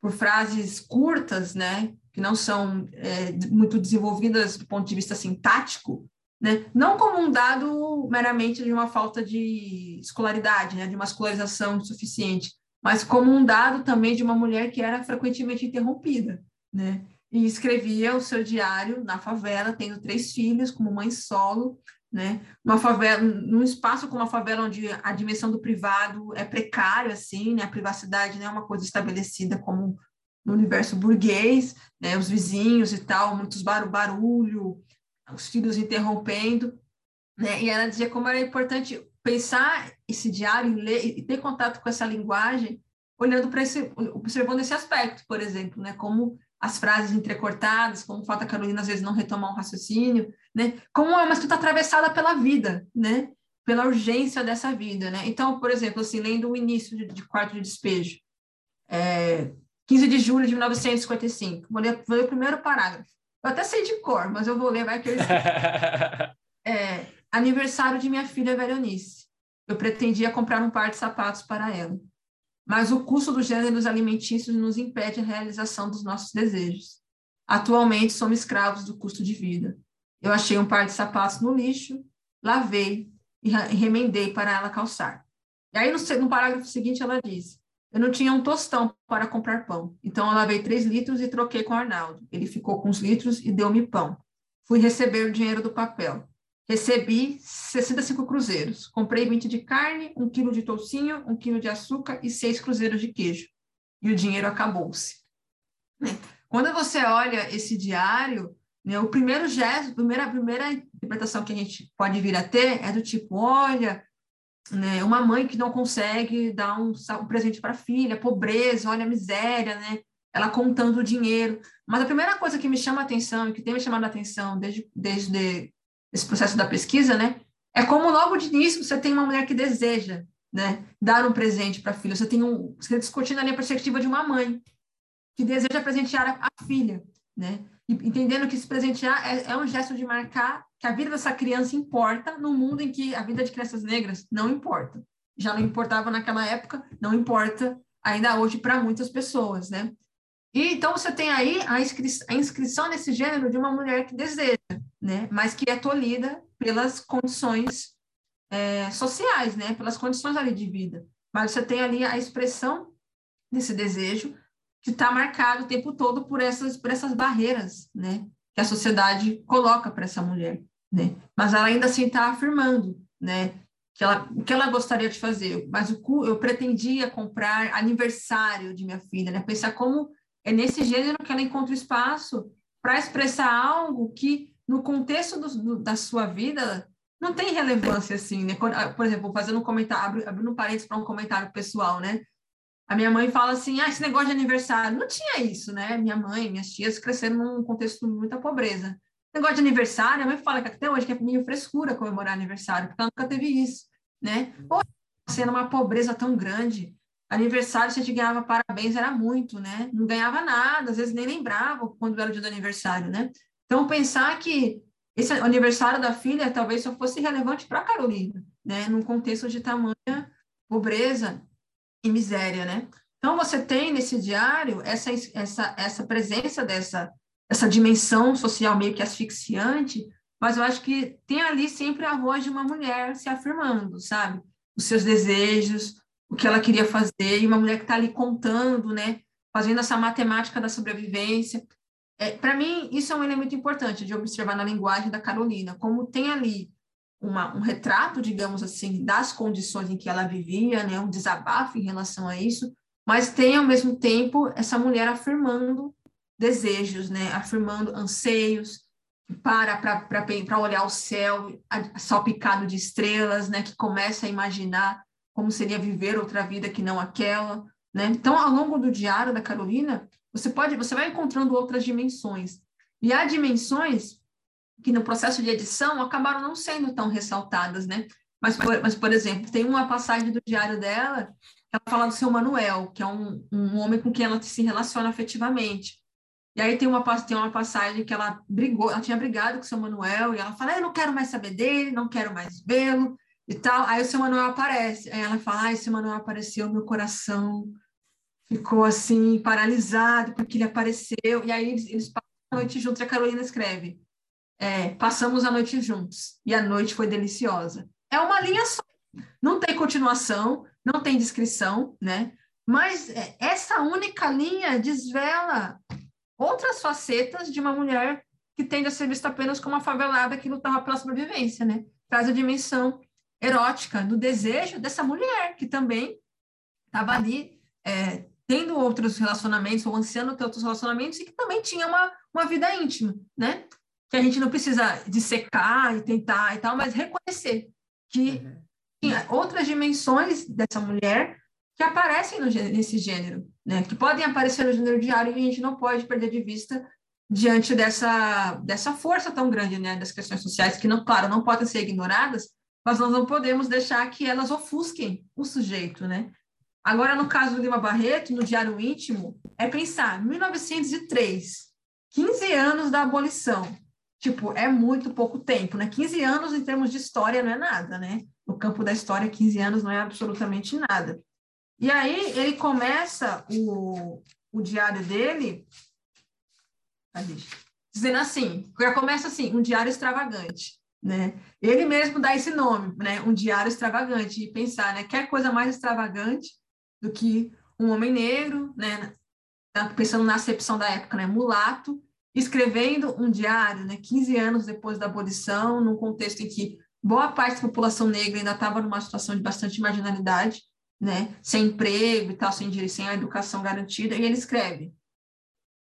por frases curtas, né, que não são é, muito desenvolvidas do ponto de vista sintático, né? Não como um dado meramente de uma falta de escolaridade, né? de uma escolarização suficiente, mas como um dado também de uma mulher que era frequentemente interrompida, né? E escrevia o seu diário na favela, tendo três filhos, como mãe solo, né? Uma favela, num espaço como uma favela onde a dimensão do privado é precária, assim, né? A privacidade não é uma coisa estabelecida como no universo burguês, né? Os vizinhos e tal, muitos bar barulho, os filhos interrompendo, né? E ela dizia como era importante pensar esse diário e ler e ter contato com essa linguagem, olhando para esse, observando esse aspecto, por exemplo, né? Como as frases entrecortadas, como falta Carolina às vezes não retomar um raciocínio, né? Como é uma escrita atravessada pela vida, né? pela urgência dessa vida, né? Então, por exemplo, assim, lendo o início de, de Quarto de Despejo, é, 15 de julho de 1955, vou ler, vou ler o primeiro parágrafo. Eu até sei de cor, mas eu vou ler, vai que eu é, Aniversário de minha filha Veronice. Eu pretendia comprar um par de sapatos para ela. Mas o custo dos gêneros alimentícios nos impede a realização dos nossos desejos. Atualmente somos escravos do custo de vida. Eu achei um par de sapatos no lixo, lavei e remendei para ela calçar. E aí, no, no parágrafo seguinte, ela diz: Eu não tinha um tostão para comprar pão, então eu lavei três litros e troquei com o Arnaldo. Ele ficou com os litros e deu-me pão. Fui receber o dinheiro do papel. Recebi 65 cruzeiros. Comprei 20 de carne, um quilo de toucinho, um quilo de açúcar e seis cruzeiros de queijo. E o dinheiro acabou-se. Quando você olha esse diário, né, o primeiro gesto, a primeira, a primeira interpretação que a gente pode vir a ter é do tipo, olha, né, uma mãe que não consegue dar um, um presente para a filha, pobreza, olha a miséria, né? Ela contando o dinheiro. Mas a primeira coisa que me chama a atenção e que tem me chamado a atenção desde, desde esse processo da pesquisa, né? É como logo de início você tem uma mulher que deseja, né, dar um presente para a filha. Você tem um, você tá discutindo ali a perspectiva de uma mãe que deseja presentear a, a filha, né? E, entendendo que se presentear é, é um gesto de marcar que a vida dessa criança importa num mundo em que a vida de crianças negras não importa. Já não importava naquela época, não importa ainda hoje para muitas pessoas, né? E então você tem aí a, inscri a inscrição nesse gênero de uma mulher que deseja, né? Mas que é tolhida pelas condições é, sociais, né? Pelas condições ali de vida. Mas você tem ali a expressão desse desejo que está marcado o tempo todo por essas por essas barreiras, né? Que a sociedade coloca para essa mulher, né? Mas ela ainda assim está afirmando, né? Que ela, que ela gostaria de fazer, mas o, eu pretendia comprar aniversário de minha filha, né? Pensar como é nesse gênero que ela encontra espaço para expressar algo que, no contexto do, do, da sua vida, não tem relevância assim, né? Ah, por exemplo, fazendo um comentário, abrindo um parênteses para um comentário pessoal, né? A minha mãe fala assim: ah, esse negócio de aniversário. Não tinha isso, né? Minha mãe, minhas tias cresceram num contexto de muita pobreza. Negócio de aniversário, a mãe fala que até hoje que é meio frescura comemorar aniversário, porque ela nunca teve isso, né? Ou sendo uma pobreza tão grande, aniversário, se a gente ganhava parabéns, era muito, né? Não ganhava nada, às vezes nem lembrava quando era o dia do aniversário, né? Então, pensar que esse aniversário da filha talvez só fosse relevante para a Carolina, né? Num contexto de tamanha pobreza e miséria, né? Então, você tem nesse diário essa, essa, essa presença dessa, essa dimensão social meio que asfixiante, mas eu acho que tem ali sempre a voz de uma mulher se afirmando, sabe? Os seus desejos, o que ela queria fazer, e uma mulher que está ali contando, né, fazendo essa matemática da sobrevivência. É, Para mim, isso é um elemento importante de observar na linguagem da Carolina, como tem ali uma, um retrato, digamos assim, das condições em que ela vivia, né, um desabafo em relação a isso, mas tem, ao mesmo tempo, essa mulher afirmando desejos, né, afirmando anseios, para para olhar o céu salpicado de estrelas, né, que começa a imaginar como seria viver outra vida que não aquela, né? Então, ao longo do diário da Carolina, você pode, você vai encontrando outras dimensões. E há dimensões que no processo de edição acabaram não sendo tão ressaltadas, né? Mas, por, mas, por exemplo, tem uma passagem do diário dela ela fala do seu Manuel, que é um, um homem com quem ela se relaciona afetivamente. E aí tem uma, tem uma passagem que ela brigou, ela tinha brigado com o seu Manuel, e ela fala, eu não quero mais saber dele, não quero mais vê-lo, e tal. Aí o seu Manuel aparece. Aí ela fala: Ai, seu Manuel apareceu, meu coração ficou assim, paralisado, porque ele apareceu. E aí eles, eles passam a noite juntos. E a Carolina escreve: é, Passamos a noite juntos, e a noite foi deliciosa. É uma linha só. Não tem continuação, não tem descrição, né? Mas é, essa única linha desvela outras facetas de uma mulher que tende a ser vista apenas como uma favelada que lutava pela sobrevivência, né? Traz a dimensão erótica, do desejo dessa mulher, que também estava ali é, tendo outros relacionamentos, ou ansiando ter outros relacionamentos, e que também tinha uma, uma vida íntima, né? Que a gente não precisa dissecar e tentar e tal, mas reconhecer que uhum. tinha outras dimensões dessa mulher que aparecem no, nesse gênero, né? Que podem aparecer no gênero diário e a gente não pode perder de vista diante dessa, dessa força tão grande, né? Das questões sociais, que, não, claro, não podem ser ignoradas, mas nós não podemos deixar que elas ofusquem o sujeito, né? Agora, no caso do Lima Barreto, no Diário Íntimo, é pensar 1903, 15 anos da abolição. Tipo, é muito pouco tempo, né? 15 anos em termos de história não é nada, né? No campo da história, 15 anos não é absolutamente nada. E aí ele começa o, o diário dele dizendo assim, já começa assim, um diário extravagante, né? Ele mesmo dá esse nome, né? Um diário extravagante e pensar, né? Quer coisa mais extravagante do que um homem negro, né? Pensando na acepção da época, né? Mulato, escrevendo um diário, né? 15 anos depois da abolição, num contexto em que boa parte da população negra ainda estava numa situação de bastante marginalidade, né? Sem emprego e tal, sem, sem a educação garantida, e ele escreve: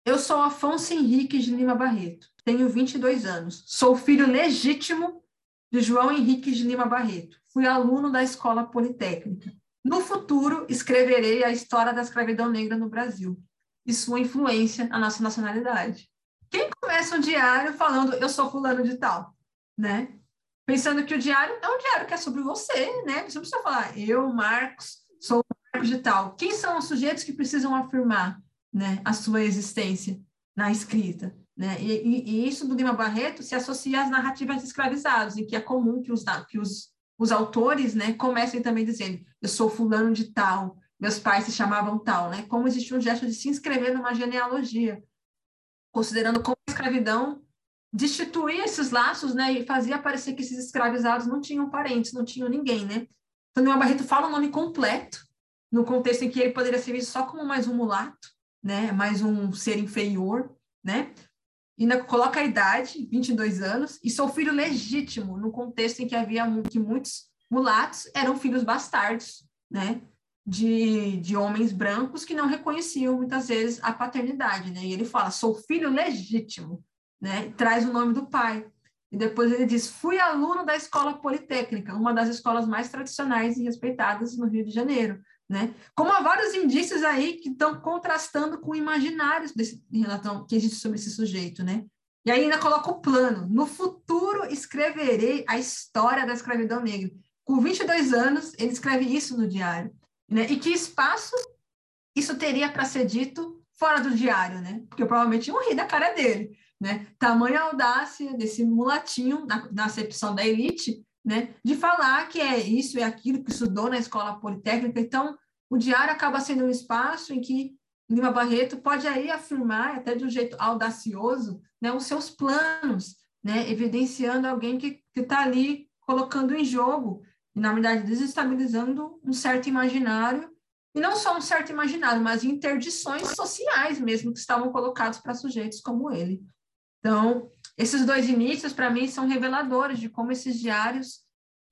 Eu sou Afonso Henrique de Lima Barreto, tenho 22 anos, sou filho legítimo de João Henrique de Lima Barreto, fui aluno da Escola Politécnica. No futuro, escreverei a história da escravidão negra no Brasil e sua influência na nossa nacionalidade. Quem começa um diário falando eu sou fulano de tal, né? Pensando que o diário é um diário que é sobre você, né? Você não precisa falar eu, Marcos, sou Marcos de tal. Quem são os sujeitos que precisam afirmar né, a sua existência na escrita? Né? E, e, e, isso do Lima Barreto se associa às narrativas escravizadas, em que é comum que os, que os, os autores né, comecem também dizendo eu sou fulano de tal, meus pais se chamavam tal, né? Como existe um gesto de se inscrever numa genealogia, considerando como a escravidão destituía esses laços, né? E fazia parecer que esses escravizados não tinham parentes, não tinham ninguém, né? Então, Lima Barreto fala o nome completo, no contexto em que ele poderia ser visto só como mais um mulato, né? Mais um ser inferior, né? E ainda coloca a idade, 22 anos, e sou filho legítimo, no contexto em que havia que muitos mulatos eram filhos bastardos, né? De, de homens brancos que não reconheciam muitas vezes a paternidade, né? E ele fala, sou filho legítimo, né? Traz o nome do pai. E depois ele diz: fui aluno da Escola Politécnica, uma das escolas mais tradicionais e respeitadas no Rio de Janeiro. Né? Como há vários indícios aí que estão contrastando com imaginários desse, em relação que existe sobre esse sujeito, né? E aí ainda coloca o plano: no futuro escreverei a história da escravidão negra. Com 22 anos, ele escreve isso no diário. Né? E que espaço isso teria para ser dito fora do diário, né? Porque provavelmente iam rir da cara dele né? Tamanha audácia desse mulatinho, na, na acepção da elite, né? De falar que é isso é aquilo que estudou na escola politécnica. Então, o diário acaba sendo um espaço em que Lima Barreto pode aí afirmar, até de um jeito audacioso, né, os seus planos, né, evidenciando alguém que está ali colocando em jogo, e na verdade desestabilizando um certo imaginário, e não só um certo imaginário, mas interdições sociais mesmo que estavam colocados para sujeitos como ele. Então, esses dois inícios, para mim, são reveladores de como esses diários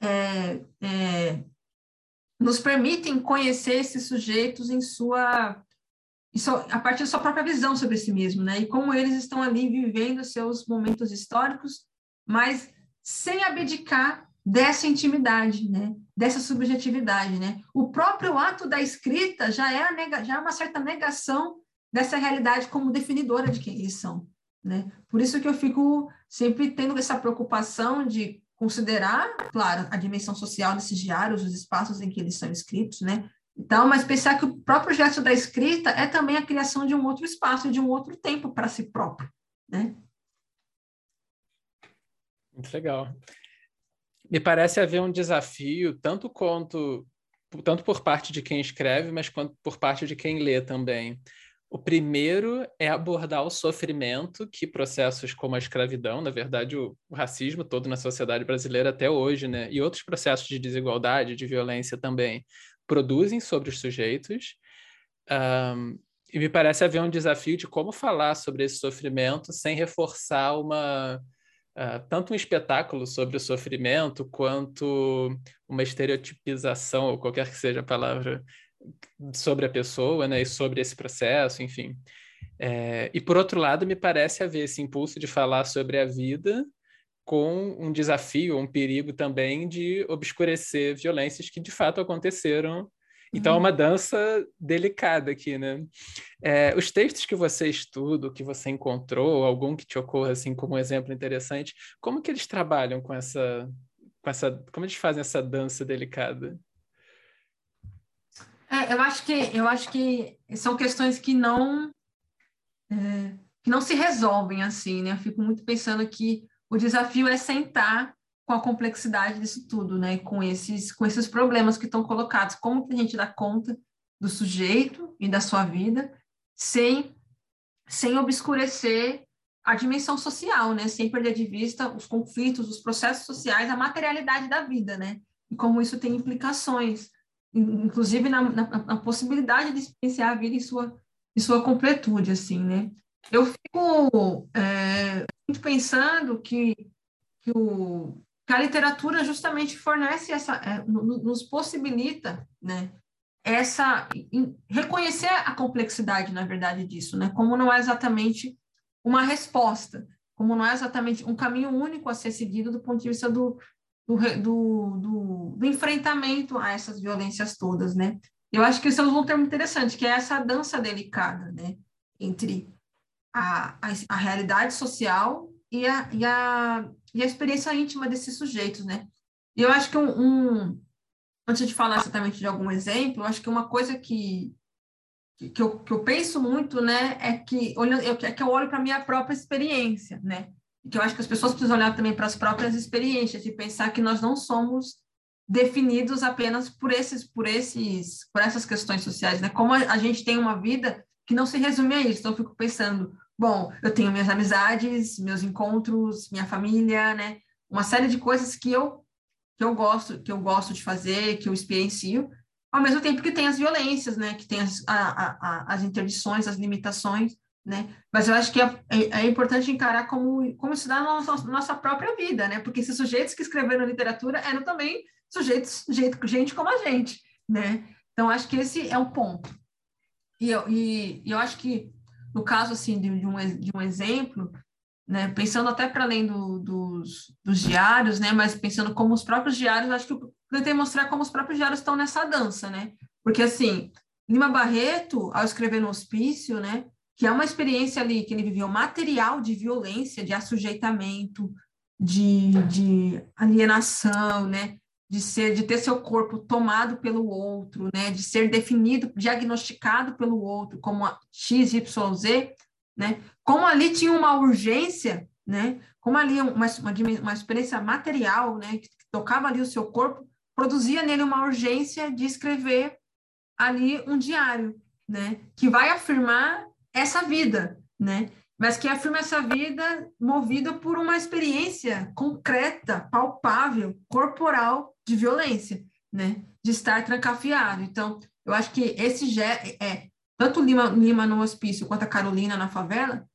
é, é, nos permitem conhecer esses sujeitos em sua a partir da sua própria visão sobre si mesmo, né? E como eles estão ali vivendo seus momentos históricos, mas sem abdicar dessa intimidade, né? Dessa subjetividade, né? O próprio ato da escrita já é, nega, já é uma certa negação dessa realidade como definidora de quem eles são. Né? Por isso que eu fico sempre tendo essa preocupação de considerar, claro, a dimensão social desses diários, os espaços em que eles são escritos, né? Então, mas pensar que o próprio gesto da escrita é também a criação de um outro espaço, de um outro tempo para si próprio, né? Muito legal. Me parece haver um desafio, tanto quanto tanto por parte de quem escreve, mas quanto por parte de quem lê também. O primeiro é abordar o sofrimento que processos como a escravidão, na verdade, o, o, racismo todo na sociedade brasileira até hoje, né, e outros processos de desigualdade, de violência também, produzem sobre os sujeitos. Um, e me parece haver um desafio de como falar sobre esse sofrimento sem reforçar uma uh, tanto um espetáculo sobre o sofrimento quanto uma estereotipização ou qualquer que seja a palavra sobre a pessoa, né, e sobre esse processo, enfim. É, e por outro lado, me parece haver esse impulso de falar sobre a vida com um desafio, um perigo também de obscurecer violências que de fato aconteceram. Então é uma uhum. dança delicada aqui, né? É, os textos que você estuda, que você encontrou, algum que te ocorra assim como um exemplo interessante, como que eles trabalham com essa com essa, como eles fazem essa dança delicada? É, eu acho que eu acho que são questões que não é, que não se resolvem assim, né? Eu fico muito pensando que o desafio é sentar com a complexidade disso tudo, né? Com esses com esses problemas que estão colocados, como que a gente dá conta do sujeito e da sua vida sem sem obscurecer a dimensão social, né? Sem perder de vista os conflitos, os processos sociais, a materialidade da vida, né? E como isso tem implicações, inclusive na, na, na possibilidade de experienciar a vida em sua, em sua completude, assim, né? Eu fico é, pensando que, que, o, que a literatura justamente fornece essa, é, nos possibilita, né? Essa, reconhecer a complexidade, na verdade, disso, né? Como não é exatamente uma resposta, como não é exatamente um caminho único a ser seguido do ponto de vista do, do, do, do, do enfrentamento a essas violências todas, né? Eu acho que isso é um termo interessante, que é essa dança delicada, né? Entre a, a, a realidade social e a, e, a, e a experiência íntima desses sujeitos, né? E eu acho que um, um, antes de falar exatamente de algum exemplo, eu acho que uma coisa que, que, eu, que eu penso muito, né, é que, olhando, eu, é que eu olho para a minha própria experiência, né, que eu acho que as pessoas precisam olhar também para as próprias experiências e pensar que nós não somos definidos apenas por esses, por esses, por essas questões sociais, né, como a, gente tem uma vida que não se resume a isso, então eu fico pensando, bom, eu tenho minhas amizades, meus encontros, minha família, né, uma série de coisas que eu que eu gosto, que eu gosto de fazer, que eu experiencio, ao mesmo tempo que tem as violências, né, que tem as, a, a, as interdições, as limitações, né, mas eu acho que é, é, é importante encarar como, como dá na nossa, nossa, própria vida, né, porque esses sujeitos que escreveram literatura eram também sujeitos, gente, gente como a gente, né, então acho que esse é um ponto. E eu, e eu acho que, no caso, assim, de, de, um, de um exemplo, né, pensando até para além do, dos, dos diários, né, mas pensando como os próprios diários, acho que eu tentei mostrar como os próprios diários estão nessa dança, né, porque assim, Lima Barreto, ao escrever no hospício, né, que é uma experiência ali que ele viveu material de violência, de assujeitamento, de, de alienação, né, de ser, de ter seu corpo tomado pelo outro, né, de ser definido, diagnosticado pelo outro como X, Y, Z, né? Como ali tinha uma urgência, né? Como ali uma, uma, uma experiência material, né? Que, que tocava ali o seu corpo, produzia nele uma urgência de escrever ali um diário, né? Que vai afirmar essa vida, né? Mas que afirma essa vida movida por uma experiência concreta, palpável, corporal de violência, né? De estar trancafiado. Então, eu acho que esse é, tanto Lima, Lima no hospício quanto a Carolina na favela,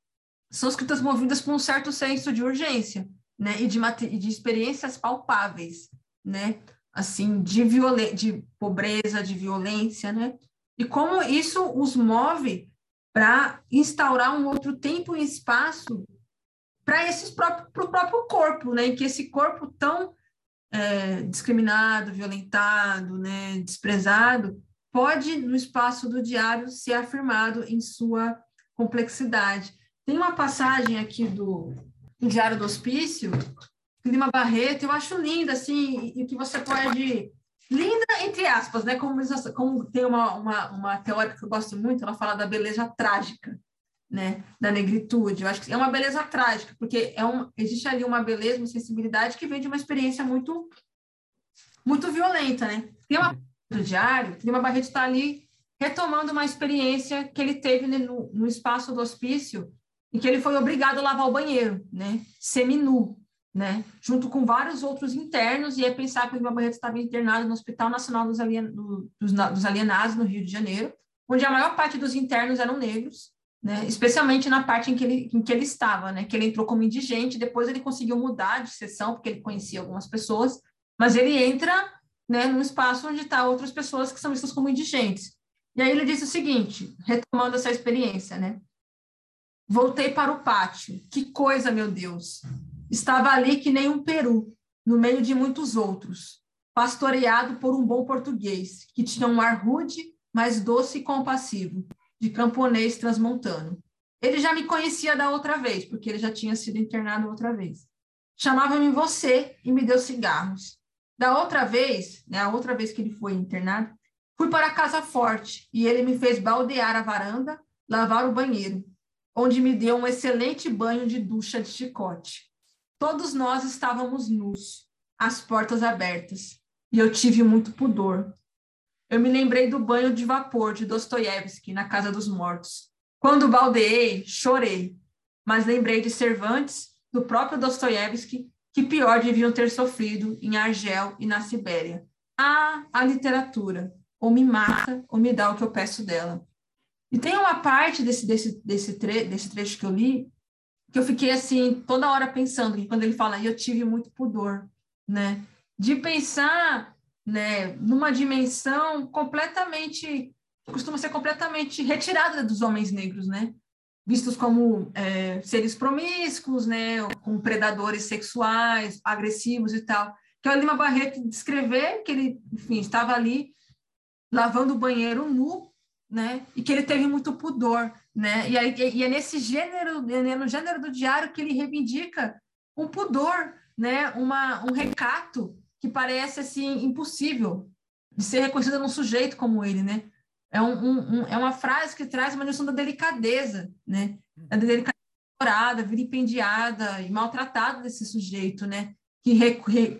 são escritas movidas por um certo senso de urgência, né, e de, de experiências palpáveis, né, assim, de, de pobreza, de violência, né, e como isso os move para instaurar um outro tempo e espaço para esses para o próprio corpo, né, que esse corpo tão é, discriminado, violentado, né, desprezado, pode, no espaço do diário, ser afirmado em sua complexidade. Tem uma passagem aqui do, Diário do Hospício, Lima Barreto, eu acho linda, assim, e que você pode... Linda, entre aspas, né? Como, como tem uma, uma, uma teórica que eu gosto muito, ela fala da beleza trágica, né? Da negritude. Eu acho que é uma beleza trágica, porque é um, existe ali uma beleza, uma sensibilidade que vem de uma experiência muito muito violenta, né? Tem uma do diário, Lima Barreto está ali retomando uma experiência que ele teve no, no, espaço do hospício, em que ele foi obrigado a lavar o banheiro, né, seminu, né, junto com vários outros internos, e é pensar que o Lima Barreto estava internado no Hospital Nacional dos, Alien, do, dos, dos Alienados, no Rio de Janeiro, onde a maior parte dos internos eram negros, né, especialmente na parte em que, ele, em que ele estava, né, que ele entrou como indigente, depois ele conseguiu mudar de sessão, porque ele conhecia algumas pessoas, mas ele entra né, num espaço onde estão tá outras pessoas que são vistas como indigentes. E aí ele disse o seguinte, retomando essa experiência, né? Voltei para o pátio. Que coisa, meu Deus! Estava ali que nem um peru, no meio de muitos outros, pastoreado por um bom português, que tinha um ar rude, mas doce e compassivo, de camponês transmontano. Ele já me conhecia da outra vez, porque ele já tinha sido internado outra vez. Chamava-me você e me deu cigarros. Da outra vez, né, a outra vez que ele foi internado, fui para a casa forte e ele me fez baldear a varanda, lavar o banheiro, onde me deu um excelente banho de ducha de chicote. Todos nós estávamos nus, as portas abertas, e eu tive muito pudor. Eu me lembrei do banho de vapor de Dostoiévski na Casa dos Mortos. Quando baldeei, chorei, mas lembrei de Cervantes, do próprio Dostoiévski, que pior deviam ter sofrido em Argel e na Sibéria. Ah, a literatura! Ou me mata, ou me dá o que eu peço dela. E tem uma parte desse, desse, desse, tre desse trecho que eu li que eu fiquei assim, toda hora pensando, que quando ele fala, eu tive muito pudor, né? De pensar né, numa dimensão completamente, costuma ser completamente retirada dos homens negros, né? Vistos como é, seres promíscuos, né? Com predadores sexuais, agressivos e tal. Que é o Lima Barreto descrever que ele, enfim, estava ali lavando o banheiro nu, né? E que ele teve muito pudor, né? E, aí, e é nesse gênero, né, no gênero do diário que ele reivindica um pudor, né? Uma, um recato que parece assim impossível de ser reconhecida num sujeito como ele, né? É, um, um, um, é uma frase que traz uma noção da delicadeza, né? Da delicadeza explorada, vilipendiada e maltratada desse sujeito, né? Que, re, re,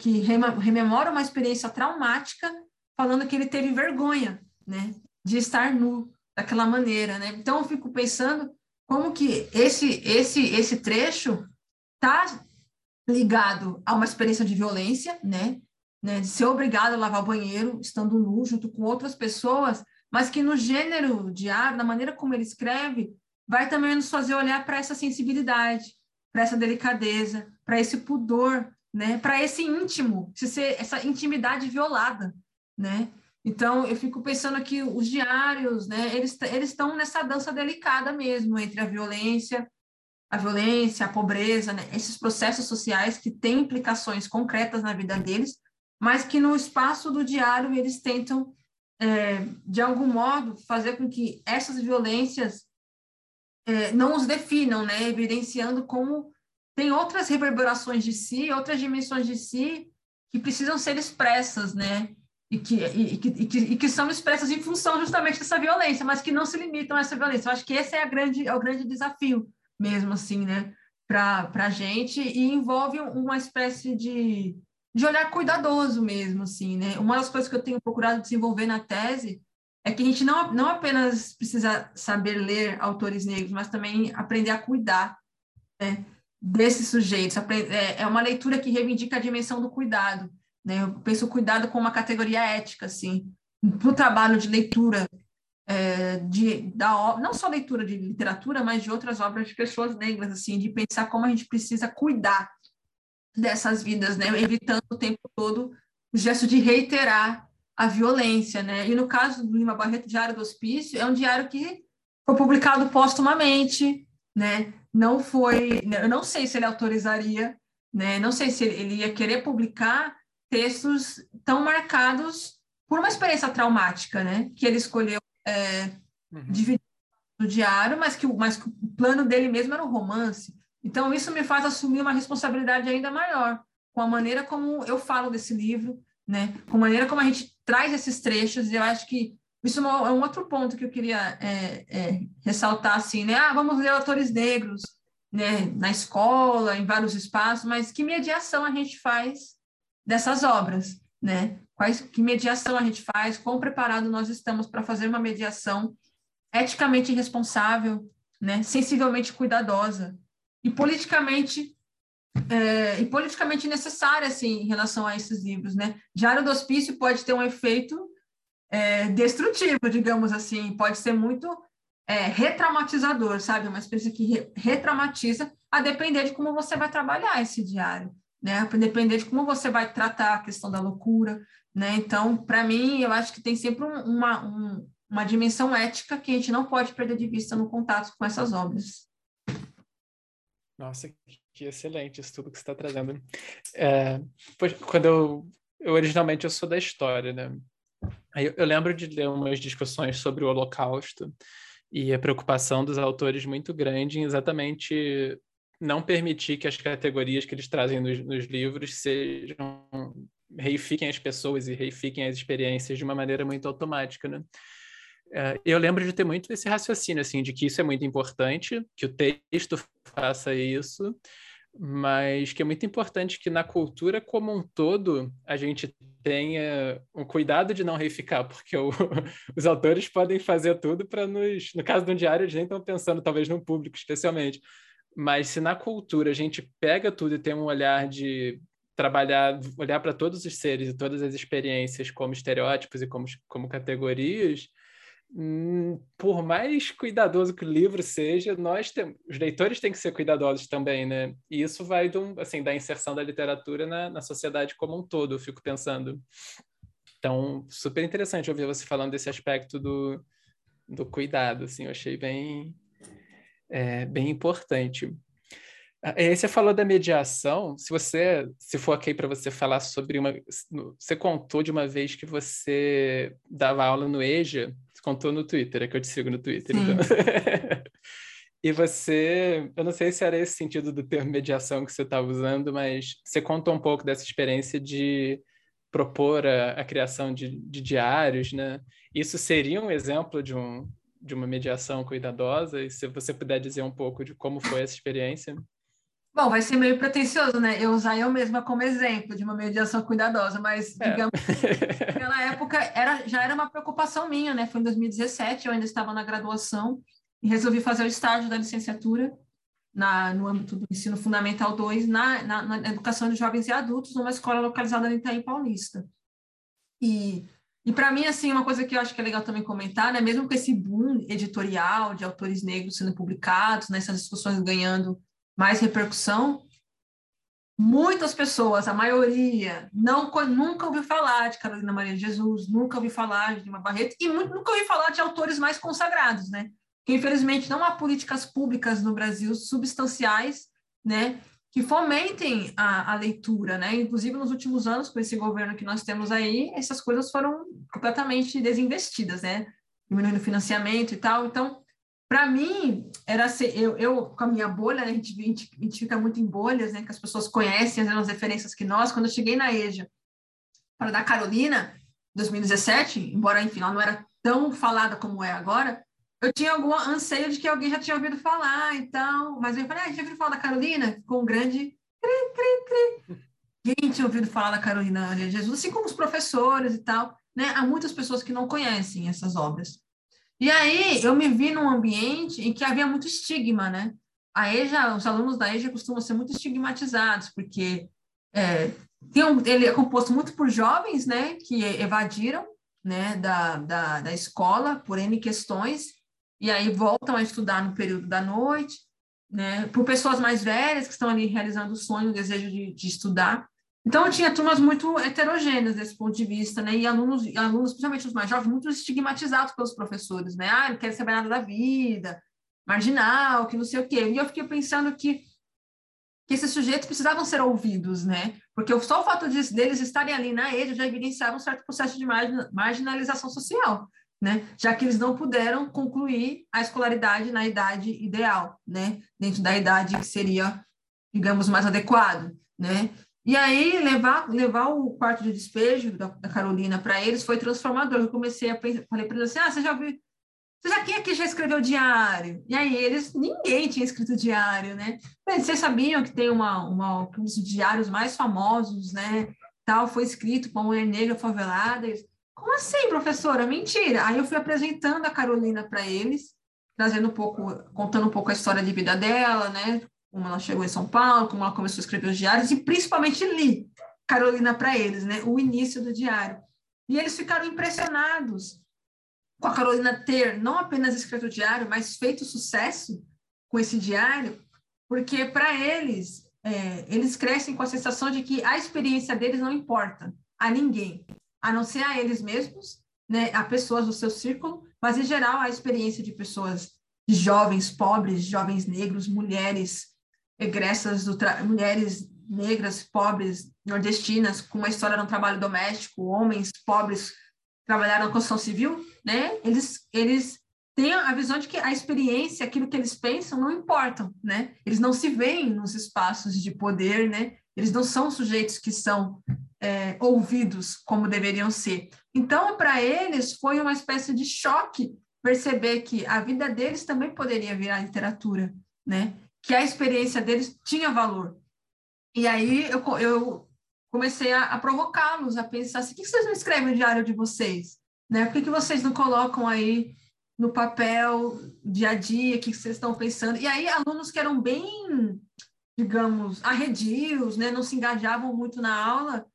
rememora uma experiência traumática, falando que ele teve vergonha, né? De estar nu daquela maneira, né? Então eu fico pensando como que esse esse esse trecho tá ligado a uma experiência de violência, né? né, de ser obrigado a lavar o banheiro estando nu junto com outras pessoas, mas que no gênero diário, na maneira como ele escreve, vai também nos fazer olhar para essa sensibilidade, para essa delicadeza, para esse pudor, né, para esse íntimo, essa intimidade violada, né? Então eu fico pensando que os diários, né, eles estão nessa dança delicada mesmo entre a violência, a violência, a pobreza, né, esses processos sociais que têm implicações concretas na vida deles, mas que no espaço do diário eles tentam, é, de algum modo, fazer com que essas violências é, não os definam, né? evidenciando como tem outras reverberações de si, outras dimensões de si que precisam ser expressas, né? E que, e, que, e, que, e que são expressas em função justamente dessa violência, mas que não se limitam a essa violência. Eu acho que esse é, a grande, é o grande desafio mesmo, assim, né? Para a gente, e envolve uma espécie de de olhar cuidadoso mesmo, assim, né? Uma das coisas que eu tenho procurado desenvolver na tese é que a gente não, não apenas precisa saber ler autores negros, mas também aprender a cuidar né, desses sujeitos. É, é uma leitura que reivindica a dimensão do cuidado. Né? Eu penso cuidado como uma categoria ética, assim, para o trabalho de leitura é, de, da, não só leitura de literatura, mas de outras obras de pessoas negras, assim, de pensar como a gente precisa cuidar dessas vidas, né? Evitando o tempo todo o gesto de reiterar a violência, né? E no caso do Lima Barreto, Diário do Hospício, é um diário que foi publicado póstumamente, né? Não foi, eu não sei se ele autorizaria, né? Não sei se ele ia querer publicar textos tão marcados por uma experiência traumática, né? Que ele escolheu é, uhum. dividir no diário, mas que, mas que o plano dele mesmo era um romance. Então, isso me faz assumir uma responsabilidade ainda maior com a maneira como eu falo desse livro, né? com a maneira como a gente traz esses trechos. E eu acho que isso é um é outro ponto que eu queria é, é, ressaltar, assim, né? Ah, vamos ler autores negros, né? Na escola, em vários espaços, mas que mediação a gente faz dessas obras, né? Quais, que mediação a gente faz, quão preparado nós estamos para fazer uma mediação eticamente responsável, né? Sensivelmente cuidadosa, e politicamente é, e politicamente necessária assim em relação a esses livros, né? Diário do Hospício pode ter um efeito é, destrutivo, digamos assim, pode ser muito é, retraumatizador, sabe? Uma experiência que re retraumatiza, a depender de como você vai trabalhar esse diário, né? Depender de como você vai tratar a questão da loucura, né? Então, para mim, eu acho que tem sempre um, uma, um, uma dimensão ética que a gente não pode perder de vista no contato com essas obras. Nossa, que excelente isso tudo que você está trazendo. É, pois, quando eu, eu originalmente eu sou da história, né? Eu, eu lembro de ler umas discussões sobre o Holocausto e a preocupação dos autores muito grande em exatamente não permitir que as categorias que eles trazem nos, nos livros sejam reifiquem as pessoas e reifiquem as experiências de uma maneira muito automática, né? É, eu lembro de ter muito esse raciocínio, assim, de que isso é muito importante, que o texto faça isso, mas que é muito importante que na cultura como um todo a gente tenha um cuidado de não reificar, porque o, os autores podem fazer tudo para nos. No caso do diário, eles nem estão pensando, talvez, no público especialmente. Mas se na cultura a gente pega tudo e tem um olhar de trabalhar, olhar para todos os seres e todas as experiências como estereótipos e como, como categorias, hum, por mais cuidadoso que o livro seja, nós temos, os leitores têm que ser cuidadosos também, né? E isso vai do, assim, da inserção da literatura na, na sociedade como um todo, eu fico pensando. Então, super interessante ouvir você falando desse aspecto do, do cuidado, assim, eu achei bem, é, bem importante. Aí você falou da mediação. Se você, se for ok para você falar sobre uma, você contou de uma vez que você dava aula no EJA, você contou no Twitter, é que eu te sigo no Twitter. Então. e você, eu não sei se era esse sentido do termo mediação que você estava usando, mas você contou um pouco dessa experiência de propor a, a criação de, de diários, né? Isso seria um exemplo de um de uma mediação cuidadosa? E se você puder dizer um pouco de como foi essa experiência? Bom, vai ser meio pretencioso, né? Eu usar eu mesma como exemplo de uma mediação cuidadosa, mas é. digamos naquela época era, já era uma preocupação minha, né? Foi em 2017, eu ainda estava na graduação e resolvi fazer o estágio da licenciatura na, no âmbito do ensino fundamental 2 na, na, na educação de jovens e adultos numa escola localizada no Itaim Paulista. E, e para mim, assim, uma coisa que eu acho que é legal também comentar, né? Mesmo com esse boom editorial de autores negros sendo publicados, nessas né? discussões ganhando mais repercussão, muitas pessoas, a maioria, não, nunca ouviu falar de Carolina Maria de Jesus, nunca ouviu falar de uma Barreto e muito, nunca ouviu falar de autores mais consagrados, né? Que infelizmente não há políticas públicas no Brasil substanciais, né? Que fomentem a, a leitura, né? Inclusive nos últimos anos, com esse governo que nós temos aí, essas coisas foram completamente desinvestidas, né? Diminuindo o financiamento e tal. Então, para mim, era ser, eu, eu, com a minha bolha, né, a, gente, a, gente, a gente fica muito em bolhas, né, que as pessoas conhecem as referências que nós. Quando eu cheguei na EJA para da Carolina, 2017, embora, enfim, ela não era tão falada como é agora, eu tinha algum anseio de que alguém já tinha ouvido falar, então, mas eu falei, ah, já ouviu falar da Carolina? Com um grande cri, cri, cri. Quem tinha ouvido falar da Carolina Maria Jesus, assim como os professores e tal, né? Há muitas pessoas que não conhecem essas obras. E aí eu me vi num ambiente em que havia muito estigma, né? A EJA, os alunos da EJA costumam ser muito estigmatizados, porque é, tem um, ele é composto muito por jovens, né, que evadiram, né, da, da, da escola por N questões, e aí voltam a estudar no período da noite, né, por pessoas mais velhas que estão ali realizando o sonho, o desejo de, de estudar, então, eu tinha turmas muito heterogêneas desse ponto de vista, né? E alunos, alunos, principalmente os mais jovens, muito estigmatizados pelos professores, né? Ah, não quer saber nada da vida, marginal, que não sei o quê. E eu fiquei pensando que, que esses sujeitos precisavam ser ouvidos, né? Porque só o fato de, deles estarem ali na EJA já evidenciava um certo processo de marginalização social, né? Já que eles não puderam concluir a escolaridade na idade ideal, né? Dentro da idade que seria, digamos, mais adequado, né? E aí, levar, levar o quarto de despejo da, da Carolina para eles foi transformador. Eu comecei a pensar, falei para eles assim: ah, você já viu. Você já quem aqui já escreveu diário? E aí eles, ninguém tinha escrito diário, né? Vocês sabiam que tem uma, uma, um dos diários mais famosos, né? Tal, foi escrito por uma mulher negra favelada. Eles, Como assim, professora? Mentira. Aí eu fui apresentando a Carolina para eles, trazendo um pouco, contando um pouco a história de vida dela, né? como ela chegou em São Paulo, como ela começou a escrever os diários, e principalmente li Carolina para eles, né? o início do diário. E eles ficaram impressionados com a Carolina ter não apenas escrito o diário, mas feito sucesso com esse diário, porque para eles, é, eles crescem com a sensação de que a experiência deles não importa a ninguém, a não ser a eles mesmos, né, a pessoas do seu círculo, mas em geral a experiência de pessoas, de jovens pobres, jovens negros, mulheres, egressas do mulheres negras, pobres, nordestinas, com uma história no trabalho doméstico, homens pobres trabalharam na construção civil, né? Eles, eles têm a visão de que a experiência, aquilo que eles pensam, não importam, né? Eles não se veem nos espaços de poder, né? Eles não são sujeitos que são é, ouvidos como deveriam ser. Então, para eles, foi uma espécie de choque perceber que a vida deles também poderia virar literatura, né? Que a experiência deles tinha valor. E aí eu, eu comecei a, a provocá-los, a pensar assim, por que vocês não escrevem no diário de vocês? Né? Por que, que vocês não colocam aí no papel, dia a dia, o que vocês estão pensando? E aí alunos que eram bem, digamos, arredios, né? não se engajavam muito na aula,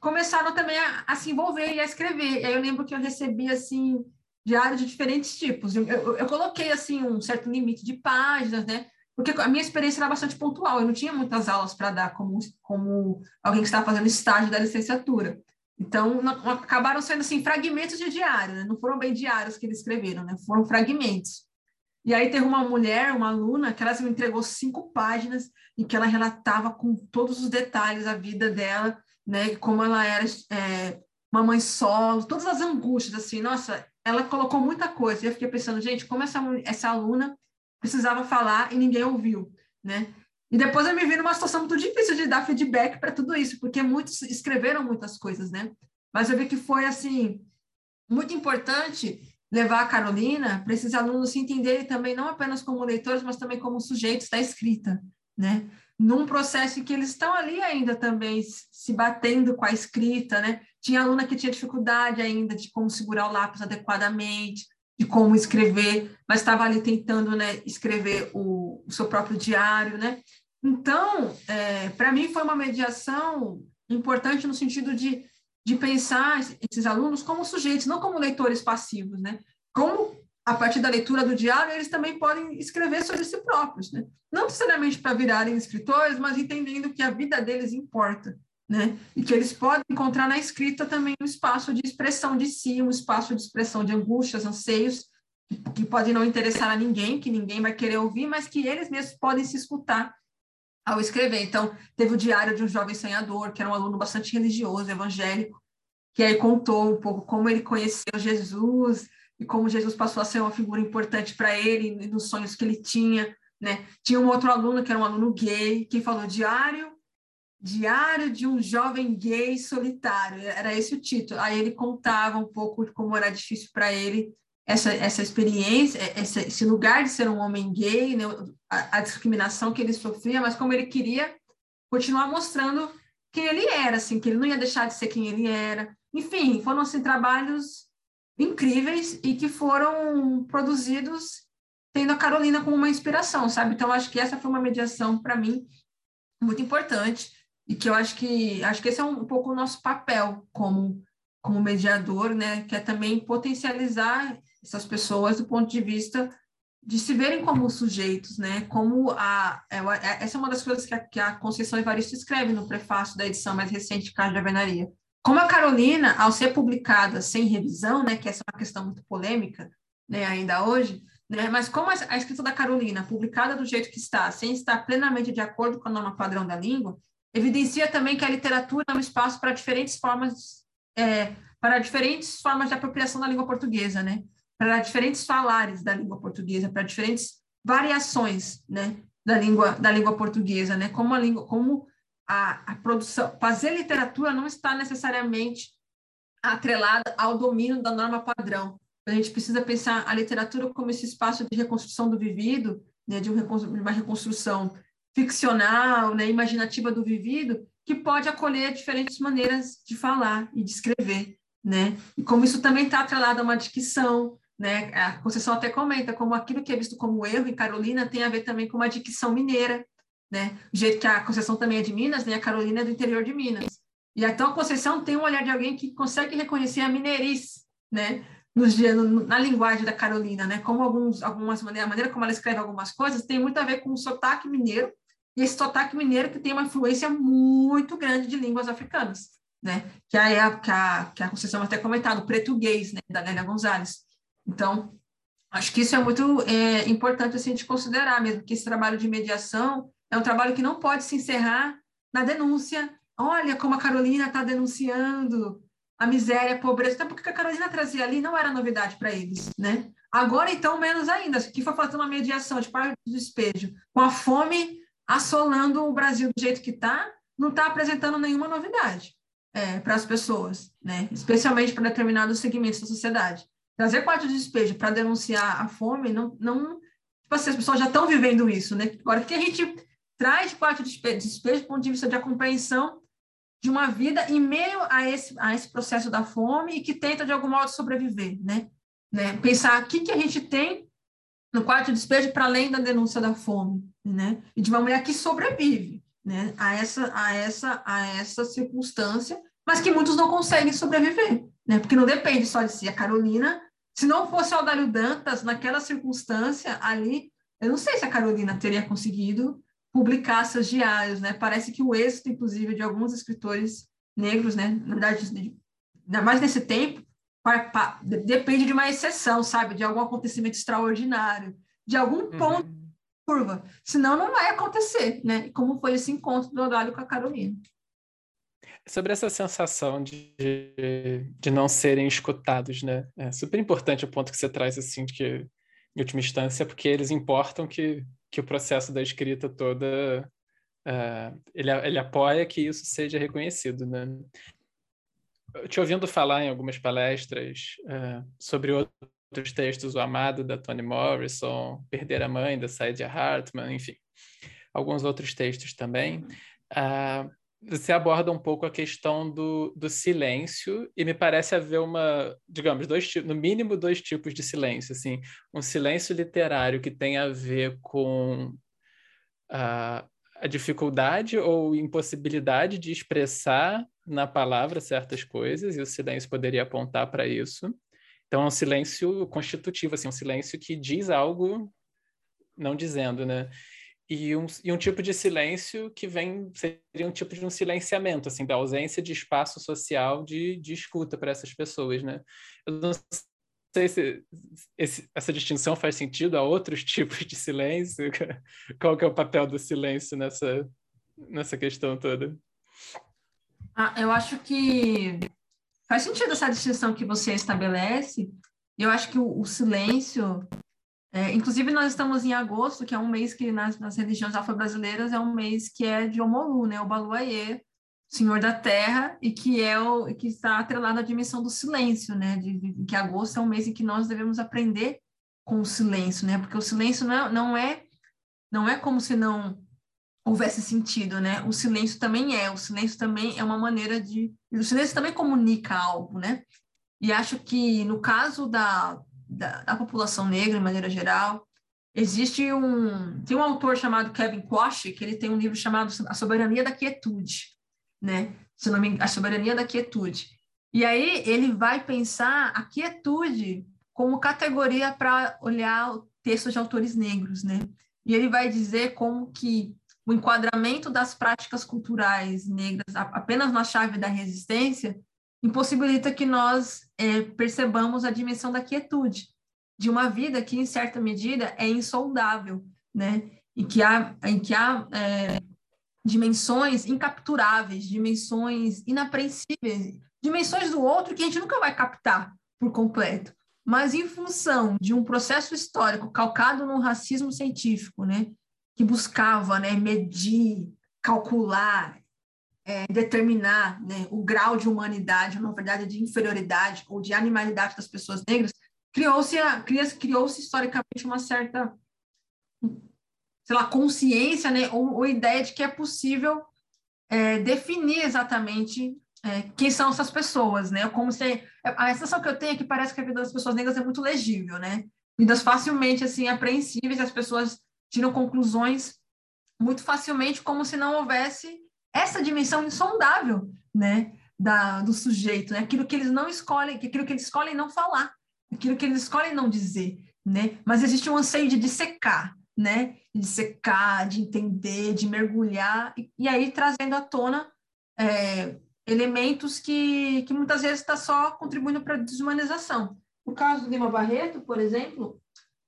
começaram também a, a, se envolver e a escrever. E aí eu lembro que eu recebi, assim, diários de diferentes tipos. Eu, eu, eu, coloquei, assim, um certo limite de páginas, né? Porque a minha experiência era bastante pontual. Eu não tinha muitas aulas para dar como, como alguém que estava fazendo estágio da licenciatura. Então, não, acabaram sendo, assim, fragmentos de diário, né? Não foram bem diários que eles escreveram, né? Foram fragmentos. E aí teve uma mulher, uma aluna, que ela me entregou cinco páginas em que ela relatava com todos os detalhes a vida dela né? Como ela era é, uma mãe solo, todas as angústias, assim, nossa, ela colocou muita coisa. E eu fiquei pensando, gente, como essa, essa aluna precisava falar e ninguém ouviu, né? E depois eu me vi numa situação muito difícil de dar feedback para tudo isso, porque muitos escreveram muitas coisas, né? Mas eu vi que foi, assim, muito importante levar a Carolina para esses alunos se entenderem também, não apenas como leitores, mas também como sujeitos da escrita, né? num processo em que eles estão ali ainda também se batendo com a escrita, né? Tinha aluna que tinha dificuldade ainda de como segurar o lápis adequadamente, de como escrever, mas estava ali tentando, né, escrever o, o seu próprio diário, né? Então, é, para mim foi uma mediação importante no sentido de, de pensar esses alunos como sujeitos, não como leitores passivos, né? Como a partir da leitura do diário, eles também podem escrever sobre si próprios, né? Não necessariamente para virarem escritores, mas entendendo que a vida deles importa, né? E que eles podem encontrar na escrita também um espaço de expressão de si, um espaço de expressão de angústias, anseios, que podem não interessar a ninguém, que ninguém vai querer ouvir, mas que eles mesmos podem se escutar ao escrever. Então, teve o diário de um jovem sonhador, que era um aluno bastante religioso, evangélico, que aí contou um pouco como ele conheceu Jesus, e como Jesus passou a ser uma figura importante para ele nos sonhos que ele tinha, né? Tinha um outro aluno que era um aluno gay que falou diário Diário de um jovem gay solitário, era esse o título. Aí ele contava um pouco de como era difícil para ele essa, essa experiência, essa, esse lugar de ser um homem gay, né? a, a, discriminação que ele sofria, mas como ele queria continuar mostrando quem ele era, assim, que ele não ia deixar de ser quem ele era. Enfim, foram assim, trabalhos incríveis e que foram produzidos tendo a Carolina como uma inspiração, sabe? Então acho que essa foi uma mediação para mim muito importante e que eu acho que acho que esse é um, um pouco o nosso papel como como mediador, né? Que é também potencializar essas pessoas do ponto de vista de se verem como sujeitos, né? Como a, é, é, essa é uma das coisas que a, que a Conceição Evaristo escreve no prefácio da edição mais recente de Carta de Avenaria. Como a Carolina, ao ser publicada sem revisão, né, que essa é uma questão muito polêmica, né, ainda hoje, né, mas como a escrita da Carolina, publicada do jeito que está, sem estar plenamente de acordo com a norma padrão da língua, evidencia também que a literatura é um espaço para diferentes formas, é, para diferentes formas de apropriação da língua portuguesa, né, para diferentes falares da língua portuguesa, para diferentes variações, né, da língua da língua portuguesa, né, como a língua, como a, a produção, fazer literatura não está necessariamente atrelada ao domínio da norma padrão. A gente precisa pensar a literatura como esse espaço de reconstrução do vivido, né, de uma reconstrução ficcional, né, imaginativa do vivido, que pode acolher diferentes maneiras de falar e de escrever, né? E como isso também está atrelado a uma dicção, né? A Conceição até comenta como aquilo que é visto como erro em Carolina tem a ver também com uma dicção mineira, né? Do jeito que a Conceição também é de Minas, né? A Carolina é do interior de Minas. E então a Conceição tem um olhar de alguém que consegue reconhecer a mineirice, né? Nos, no, na linguagem da Carolina, né? Como alguns, algumas maneiras, a maneira como ela escreve algumas coisas tem muito a ver com o sotaque mineiro, e esse sotaque mineiro que tem uma influência muito grande de línguas africanas, né? Que é a, que a, que a Conceição até comentado, o português, né? Da Nélia Gonzalez. Então, acho que isso é muito é, importante assim, de considerar mesmo, que esse trabalho de mediação é um trabalho que não pode se encerrar na denúncia. Olha como a Carolina está denunciando a miséria, a pobreza. Até porque a Carolina trazia ali não era novidade para eles, né? Agora, então, menos ainda, que foi fazer uma mediação de parte do despejo, com a fome assolando o Brasil do jeito que está, não está apresentando nenhuma novidade é, para as pessoas, né? especialmente para determinados segmentos da sociedade. Trazer quarto de despejo para denunciar a fome, não, não tipo assim, as pessoas já estão vivendo isso. Né? Agora, que a gente traz de quarto de despejo do ponto de vista de compreensão de uma vida em meio a esse, a esse processo da fome e que tenta, de algum modo, sobreviver, né? né? Pensar o que, que a gente tem no quarto de despejo para além da denúncia da fome, né? E de uma mulher que sobrevive, né? A essa, a essa, a essa circunstância, mas que muitos não conseguem sobreviver, né? Porque não depende só de si. A Carolina, se não fosse o Dantas naquela circunstância ali, eu não sei se a Carolina teria conseguido publicar seus diários, né? Parece que o êxito, inclusive, de alguns escritores negros, né? Na verdade, ainda mais nesse tempo, depende de uma exceção, sabe? De algum acontecimento extraordinário, de algum uhum. ponto uhum. curva. Senão não vai acontecer, né? Como foi esse encontro do Odálio com a Carolina. Sobre essa sensação de, de não serem escutados, né? É super importante o ponto que você traz, assim, de que, em última instância, porque eles importam que, que o processo da escrita toda uh, ele, ele apoia que isso seja reconhecido, né? te ouvindo falar em algumas palestras uh, sobre outros textos, O Amado, da Toni Morrison, Perder a Mãe, da Saidia Hartman, enfim, alguns outros textos também, uh, você aborda um pouco a questão do, do silêncio e me parece haver uma, digamos, dois, no mínimo dois tipos de silêncio, assim, um silêncio literário que tem a ver com uh, a dificuldade ou impossibilidade de expressar na palavra certas coisas, e o silêncio poderia apontar para isso. Então, é um silêncio constitutivo, assim, um silêncio que diz algo não dizendo, né? E um, e um tipo de silêncio que vem, seria um tipo de um silenciamento, assim, da ausência de espaço social de, de escuta para essas pessoas, né? Eu não sei se esse, essa distinção faz sentido a outros tipos de silêncio. Qual que é o papel do silêncio nessa, nessa questão toda? Ah, eu acho que faz sentido essa distinção que você estabelece. Eu acho que o, o silêncio, é, inclusive nós estamos em agosto, que é um mês que nas, nas religiões afro-brasileiras é um mês que é de Omolu, né, o Baluayê, Senhor da Terra, e que é o que está atrelado à dimensão do silêncio, né, de, de, que agosto é um mês em que nós devemos aprender com o silêncio, né, porque o silêncio não é, não é, não é como se não houvesse sentido, né? O silêncio também é, o silêncio também é uma maneira de, o silêncio também comunica algo, né? E acho que no caso da, da, da população negra, de maneira geral, existe um, tem um autor chamado Kevin Quash, que ele tem um livro chamado A Soberania da Quietude, né? Se não me engano, A Soberania da Quietude. E aí ele vai pensar a quietude como categoria para olhar textos de autores negros, né? E ele vai dizer como que o enquadramento das práticas culturais negras apenas na chave da resistência impossibilita que nós é, percebamos a dimensão da quietude, de uma vida que, em certa medida, é insondável, né? em que há, em que há é, dimensões incapturáveis, dimensões inapreensíveis, dimensões do outro que a gente nunca vai captar por completo. Mas em função de um processo histórico calcado no racismo científico, né, que buscava né, medir, calcular, é, determinar né, o grau de humanidade, ou na verdade de inferioridade ou de animalidade das pessoas negras, criou-se criou-se historicamente uma certa sei lá consciência né, ou, ou ideia de que é possível é, definir exatamente é, quem são essas pessoas, né? Como se a sensação que eu tenho é que parece que a vida das pessoas negras é muito legível, né? Vidas facilmente assim apreensíveis, as pessoas tiram conclusões muito facilmente, como se não houvesse essa dimensão insondável, né, da, do sujeito, né, aquilo que eles não escolhem, aquilo que eles escolhem não falar, aquilo que eles escolhem não dizer, né, mas existe um anseio de dissecar, né, de dissecar, de entender, de mergulhar, e, e aí trazendo à tona é, elementos que, que muitas vezes está só contribuindo para a desumanização. No caso do Lima Barreto, por exemplo,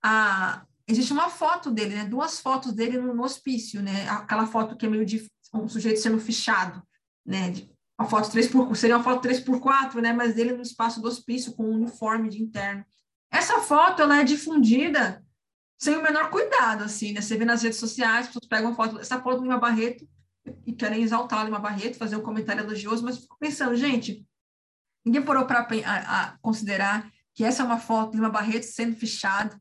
a, existe uma foto dele, né? Duas fotos dele no, no hospício, né? Aquela foto que é meio de um sujeito sendo fichado, né? Uma foto 3 por seria uma foto 3 por 4 né? Mas dele no espaço do hospício com um uniforme de interno. Essa foto ela é difundida sem o menor cuidado, assim, né? Você vê nas redes sociais, as pessoas pegam foto, essa foto do Lima Barreto e querem exaltar a Lima Barreto, fazer um comentário elogioso, mas fico pensando, gente, ninguém parou para considerar que essa é uma foto de Lima Barreto sendo fichado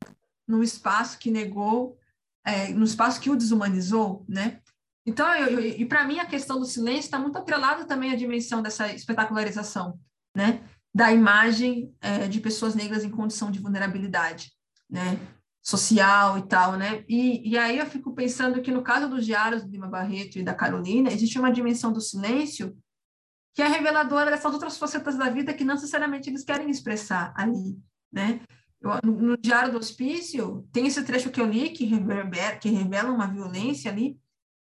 num espaço que negou, é, num espaço que o desumanizou, né? Então, eu, eu, e para mim a questão do silêncio está muito atrelada também à dimensão dessa espetacularização, né? Da imagem é, de pessoas negras em condição de vulnerabilidade, né? Social e tal, né? E, e aí eu fico pensando que no caso dos diários do Lima Barreto e da Carolina, existe uma dimensão do silêncio que é reveladora dessas outras facetas da vida que não necessariamente eles querem expressar ali, né? Eu, no, no, Diário do Hospício, tem esse trecho que eu li que revela, que revela uma violência ali,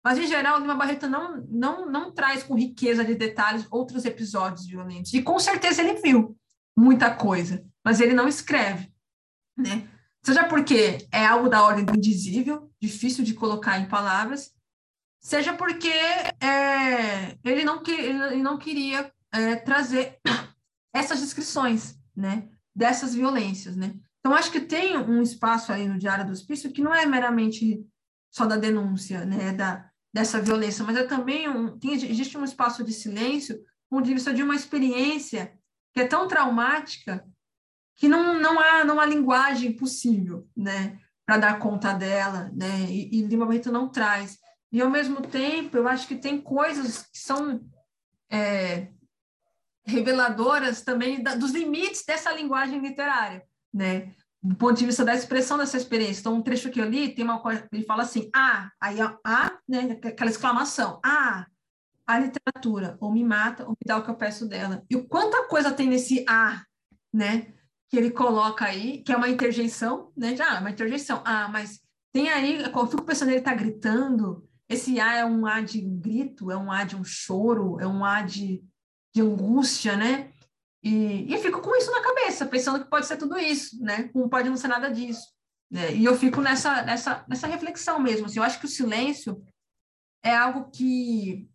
mas, em geral, Lima Barreto não, não, não traz com riqueza de detalhes outros episódios violentos. E, com certeza, ele viu muita coisa, mas ele não escreve, né? Seja porque é algo da ordem do indizível, difícil de colocar em palavras, seja porque é, ele, não que, ele não queria é, trazer essas descrições, né? Dessas violências, né? Então, acho que tem um espaço aí no Diário do Hospício que não é meramente só da denúncia, né? Da, dessa violência, mas é também um, tem, existe um espaço de silêncio, ponto de vista de uma experiência que é tão traumática que não, não, há, não há linguagem possível, né, para dar conta dela, né, e, e Lima Barreto não traz. E, ao mesmo tempo, eu acho que tem coisas que são é, reveladoras também da, dos limites dessa linguagem literária, né? Do ponto de vista da expressão dessa experiência. Então, um trecho que eu li, tem uma coisa, ele fala assim, ah, aí a, ah, né, aquela exclamação, ah, a literatura ou me mata ou me dá o que eu peço dela. E o quanta coisa tem nesse ah, né? que ele coloca aí, que é uma interjeição, né? Já, ah, uma interjeição. Ah, mas tem aí, eu fico pensando, ele está gritando, esse A é um A de grito, é um A de um choro, é um A de, de angústia, né? E, e eu fico com isso na cabeça, pensando que pode ser tudo isso, né? Não pode não ser nada disso. Né? E eu fico nessa, nessa, nessa reflexão mesmo. Assim, eu acho que o silêncio é algo que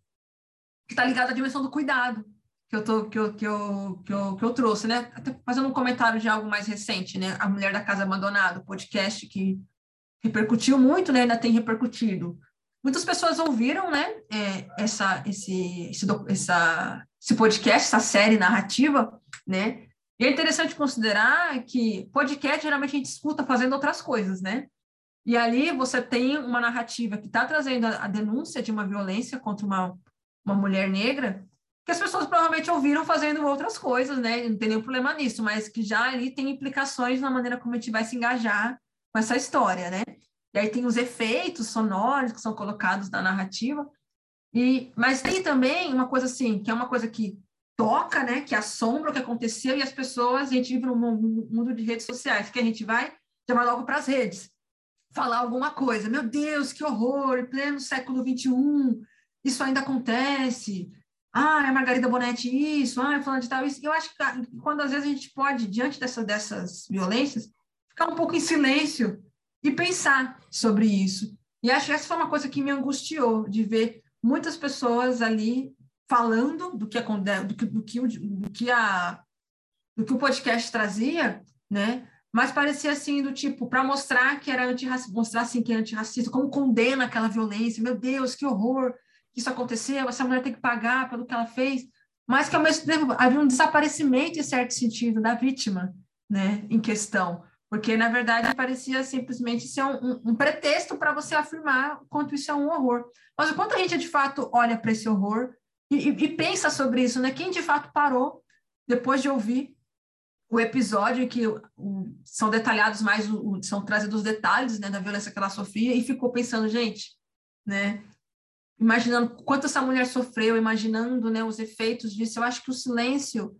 está ligado à dimensão do cuidado, que eu, tô, que eu, que eu, que eu, que eu trouxe, né? Até fazendo um comentário de algo mais recente, né? A Mulher da Casa Abandonada, podcast que repercutiu muito, né? Ainda tem repercutido. Muitas pessoas ouviram, né? É, essa, esse, esse, essa, esse podcast, essa série narrativa, né? E é interessante considerar que podcast geralmente a gente escuta fazendo outras coisas, né? E ali você tem uma narrativa que está trazendo a, denúncia de uma violência contra uma, uma mulher negra, que as pessoas provavelmente ouviram fazendo outras coisas, né? Não tem nenhum problema nisso, mas que já ali tem implicações na maneira como a gente vai se engajar com essa história, né? E aí tem os efeitos sonoros que são colocados na narrativa. E, mas tem também uma coisa assim, que é uma coisa que toca, né? Que assombra o que aconteceu e as pessoas, a gente vive num mundo de redes sociais, que a gente vai vai logo para as redes falar alguma coisa. Meu Deus, que horror! Em pleno século XXI, isso ainda acontece ah, é Margarida Bonetti isso, ah, é falando de tal isso. Eu acho que ah, quando às vezes a gente pode, diante dessa, dessas violências, ficar um pouco em silêncio e pensar sobre isso. E acho que essa foi uma coisa que me angustiou, de ver muitas pessoas ali falando do que, do que, do que, do que, a, do que o podcast trazia, né? Mas parecia assim, do tipo, para mostrar que era antirracista, mostrar assim que é antirracista, como condena aquela violência, meu Deus, que horror, que isso aconteceu, essa mulher tem que pagar pelo que ela fez, mas que ao mesmo tempo havia um desaparecimento, em certo sentido, da vítima né, em questão, porque na verdade parecia simplesmente ser um, um, um pretexto para você afirmar quanto isso é um horror. Mas o quanto a gente de fato olha para esse horror e, e, e, pensa sobre isso, né? Quem de fato parou depois de ouvir o episódio em que o, são detalhados mais, o, são trazidos os detalhes né, da violência que ela sofria e ficou pensando, gente, né? imaginando quanto essa mulher sofreu, imaginando né, os efeitos disso. Eu acho que o silêncio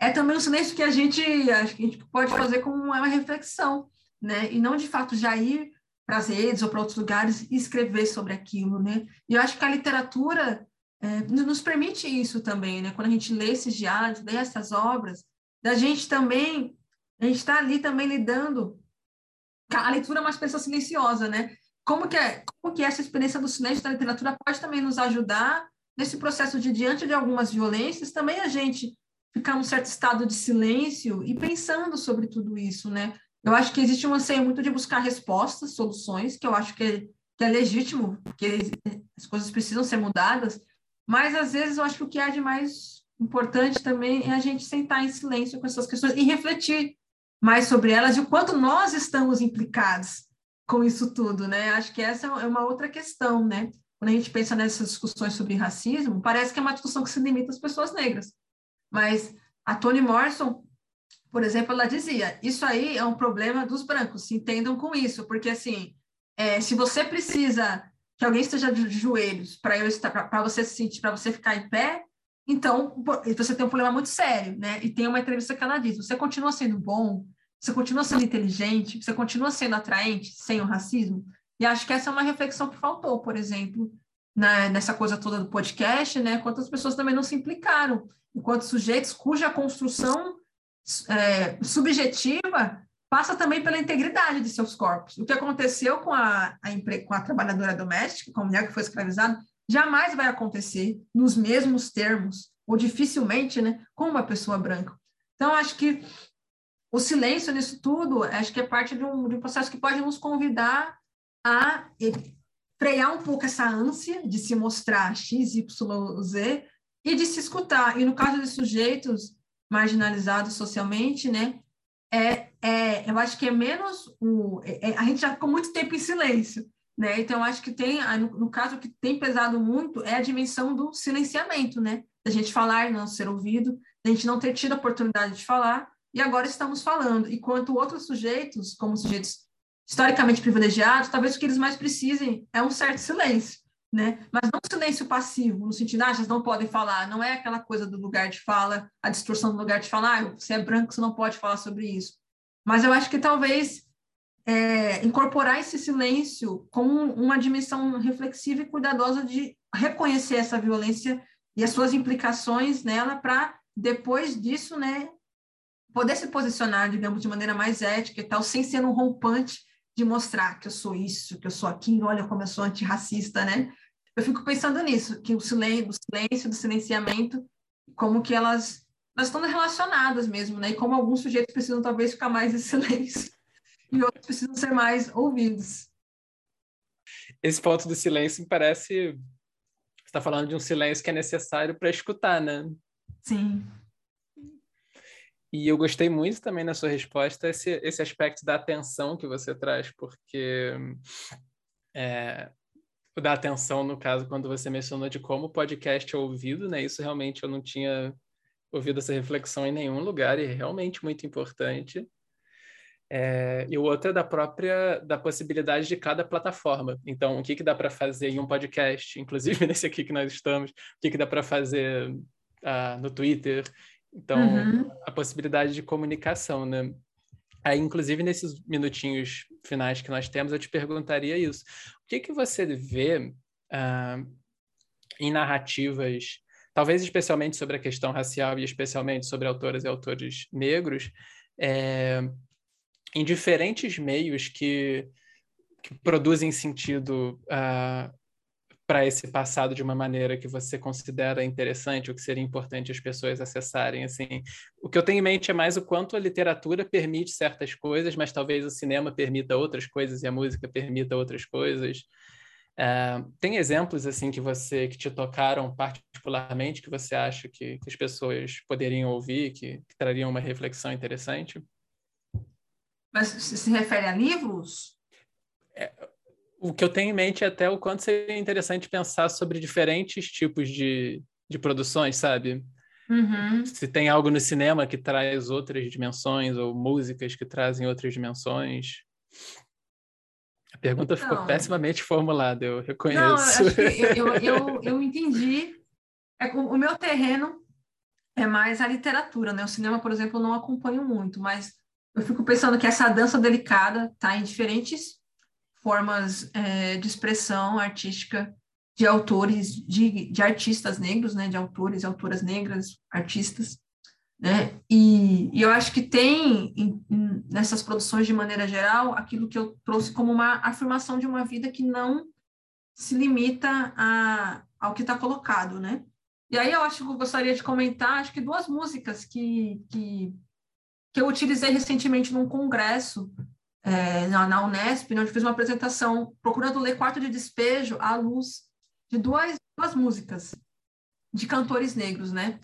é também um silêncio que a gente, acho que a gente pode fazer como uma reflexão, né? E não de fato já ir para as redes ou para outros lugares e escrever sobre aquilo, né? E eu acho que a literatura é, nos permite isso também, né? Quando a gente lê esses diários, lê essas obras, da gente também, a gente está ali também lidando. A leitura é uma experiência silenciosa, né? como que, é, como que essa experiência do silêncio da literatura pode também nos ajudar nesse processo de, diante de algumas violências, também a gente ficar num certo estado de silêncio e pensando sobre tudo isso, né? Eu acho que existe um anseio muito de buscar respostas, soluções, que eu acho que que é legítimo, que as coisas precisam ser mudadas, mas às vezes eu acho que o que há de mais importante também é a gente sentar em silêncio com essas questões e refletir mais sobre elas e o quanto nós estamos implicados com isso tudo, né? Acho que essa é uma outra questão, né? Quando a gente pensa nessas discussões sobre racismo, parece que é uma discussão que se limita às pessoas negras. Mas a Toni Morrison, por exemplo, ela dizia: isso aí é um problema dos brancos, se entendam com isso, porque assim, é, se você precisa que alguém esteja de joelhos para eu estar, para você se sentir, para você ficar em pé, então você tem um problema muito sério, né? E tem uma entrevista que ela diz: você continua sendo bom, você continua sendo inteligente, você continua sendo atraente sem o racismo. E acho que essa é uma reflexão que faltou, por exemplo, na, nessa coisa toda do podcast, né? Quantas pessoas também não se implicaram, enquanto sujeitos cuja construção é, subjetiva passa também pela integridade de seus corpos. O que aconteceu com a, a, com a trabalhadora doméstica, com a mulher que foi escravizada, jamais vai acontecer nos mesmos termos, ou dificilmente, né, com uma pessoa branca. Então, acho que o silêncio nisso tudo, acho que é parte de um, de um processo que pode nos convidar a frear um pouco essa ânsia de se mostrar X, Y, Z e de se escutar. E no caso de sujeitos marginalizados socialmente, né, é, é, eu acho que é menos o, é, é, a gente já ficou muito tempo em silêncio, né? Então acho que tem, no, no caso que tem pesado muito é a dimensão do silenciamento, né? Da gente falar e não ser ouvido, da gente não ter tido a oportunidade de falar e agora estamos falando. Enquanto outros sujeitos, como sujeitos historicamente privilegiados, talvez o que eles mais precisem é um certo silêncio, né? Mas não silêncio passivo, no sentido, ah, eles não podem falar, não é aquela coisa do lugar de fala, a distorção do lugar de falar, ah, você é branco, você não pode falar sobre isso. Mas eu acho que talvez é, incorporar esse silêncio como uma dimensão reflexiva e cuidadosa de reconhecer essa violência e as suas implicações nela para depois disso, né, poder se posicionar, digamos, de maneira mais ética e tal, sem ser um rompante de mostrar que eu sou isso, que eu sou aquilo, olha como eu sou antirracista, né? Eu fico pensando nisso, que o silêncio, o silêncio, do silenciamento, como que elas, elas estão relacionadas mesmo, né? E como alguns sujeitos precisam talvez ficar mais em silêncio e outros precisam ser mais ouvidos. Esse ponto do silêncio me parece você está falando de um silêncio que é necessário para escutar, né? Sim. E eu gostei muito também na sua resposta esse, esse aspecto da atenção que você traz, porque é, da atenção, no caso, quando você mencionou de como o podcast é ouvido, né? Isso realmente eu não tinha ouvido essa reflexão em nenhum lugar e é realmente muito importante. É, e o outro é da própria da possibilidade de cada plataforma. Então, o que, que dá para fazer em um podcast, inclusive nesse aqui que nós estamos, o que, que dá para fazer uh, no Twitter, então, uhum. a possibilidade de comunicação, né? Aí, inclusive, nesses minutinhos finais que nós temos, eu te perguntaria isso. O que, que você vê uh, em narrativas, talvez especialmente sobre a questão racial e especialmente sobre autoras e autores negros, é, em diferentes meios que, que produzem sentido uh, para esse passado de uma maneira que você considera interessante ou que seria importante as pessoas acessarem assim. O que eu tenho em mente é mais o quanto a literatura permite certas coisas mas talvez o cinema permita outras coisas e a música permita outras coisas. Uh, tem exemplos assim que você que te tocaram particularmente que você acha que, que as pessoas poderiam ouvir que, que trariam uma reflexão interessante? Mas se refere a livros? É, o que eu tenho em mente é até o quanto seria interessante pensar sobre diferentes tipos de, de produções, sabe? Uhum. Se tem algo no cinema que traz outras dimensões, ou músicas que trazem outras dimensões. A pergunta então, ficou pessimamente formulada, eu reconheço. Não, eu, eu, eu, eu, entendi. É, o meu terreno é mais a literatura, né? O cinema, por exemplo, eu não acompanho muito, mas eu fico pensando que essa dança delicada está em diferentes formas é, de expressão artística de autores, de, de artistas negros, né, de autores e autoras negras, artistas, né, e, e eu acho que tem em, em, nessas produções de maneira geral aquilo que eu trouxe como uma afirmação de uma vida que não se limita a, ao que está colocado, né, e aí eu acho que eu gostaria de comentar, acho que duas músicas que, que, que eu utilizei recentemente num congresso é, na, na, Unesp, onde eu fiz uma apresentação procurando ler Quarto de Despejo à luz de duas, duas músicas de cantores negros, né?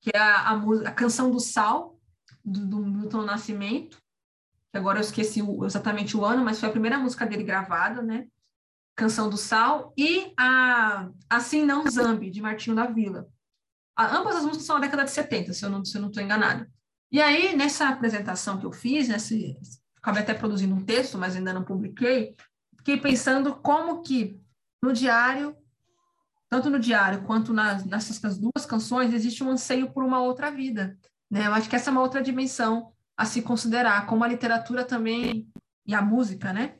Que é a, a, a Canção do Sal, do, do Milton Nascimento, que agora eu esqueci o, exatamente o ano, mas foi a primeira música dele gravada, né? Canção do Sal, e a Assim Não Zambi, de Martinho da Vila. A, ambas as músicas são da década de 70, se eu não estou enganada. E aí, nessa apresentação que eu fiz, nesse, acabei até produzindo um texto, mas ainda não publiquei, fiquei pensando como que no diário, tanto no diário quanto nas, nessas duas canções, existe um anseio por uma outra vida. Né? Eu acho que essa é uma outra dimensão a se considerar, como a literatura também e a música, né?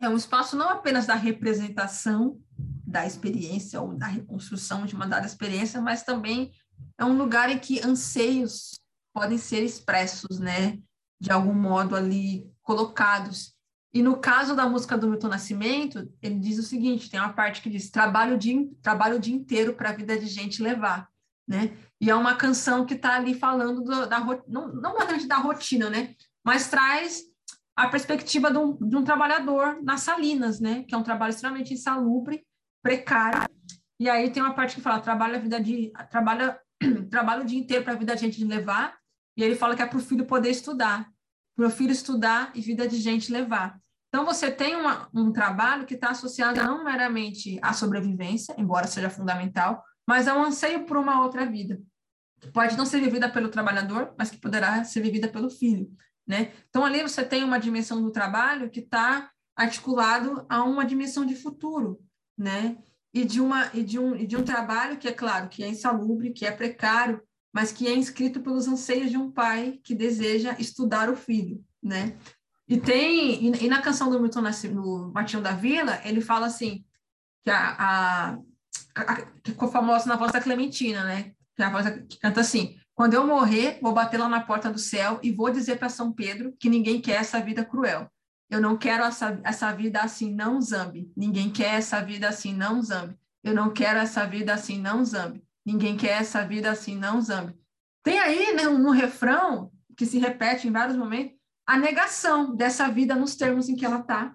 É um espaço não apenas da representação da experiência ou da reconstrução de uma dada experiência, mas também é um lugar em que anseios podem ser expressos, né? De algum modo ali colocados. E no caso da música do Milton Nascimento, ele diz o seguinte: tem uma parte que diz trabalho o dia, trabalho o dia inteiro para a vida de gente levar, né? E é uma canção que está ali falando do, da não, não da rotina, né? Mas traz a perspectiva de um, de um, trabalhador nas salinas, né? Que é um trabalho extremamente insalubre, precário. E aí tem uma parte que fala trabalha a vida de trabalha trabalha o dia inteiro para a vida de gente levar. E ele fala que é para o filho poder estudar, para o filho estudar e vida de gente levar. Então você tem uma, um trabalho que está associado não meramente à sobrevivência, embora seja fundamental, mas é um anseio por uma outra vida, que pode não ser vivida pelo trabalhador, mas que poderá ser vivida pelo filho, né? Então ali você tem uma dimensão do trabalho que está articulado a uma dimensão de futuro, né? E de uma e de um e de um trabalho que é claro que é insalubre, que é precário, mas que é inscrito pelos anseios de um pai que deseja estudar o filho, né? E tem e, e na canção do Milton no Martinho da Vila ele fala assim que a, a que ficou famosa na voz da Clementina, né? Que é a voz que canta assim: Quando eu morrer, vou bater lá na porta do céu e vou dizer para São Pedro que ninguém quer essa vida cruel. Eu não quero essa, essa vida assim, não zambe. Ninguém quer essa vida assim, não zambe. Eu não quero essa vida assim, não zambe. Ninguém quer essa vida assim, não zambe. Tem aí, né, no refrão, que se repete em vários momentos, a negação dessa vida nos termos em que ela está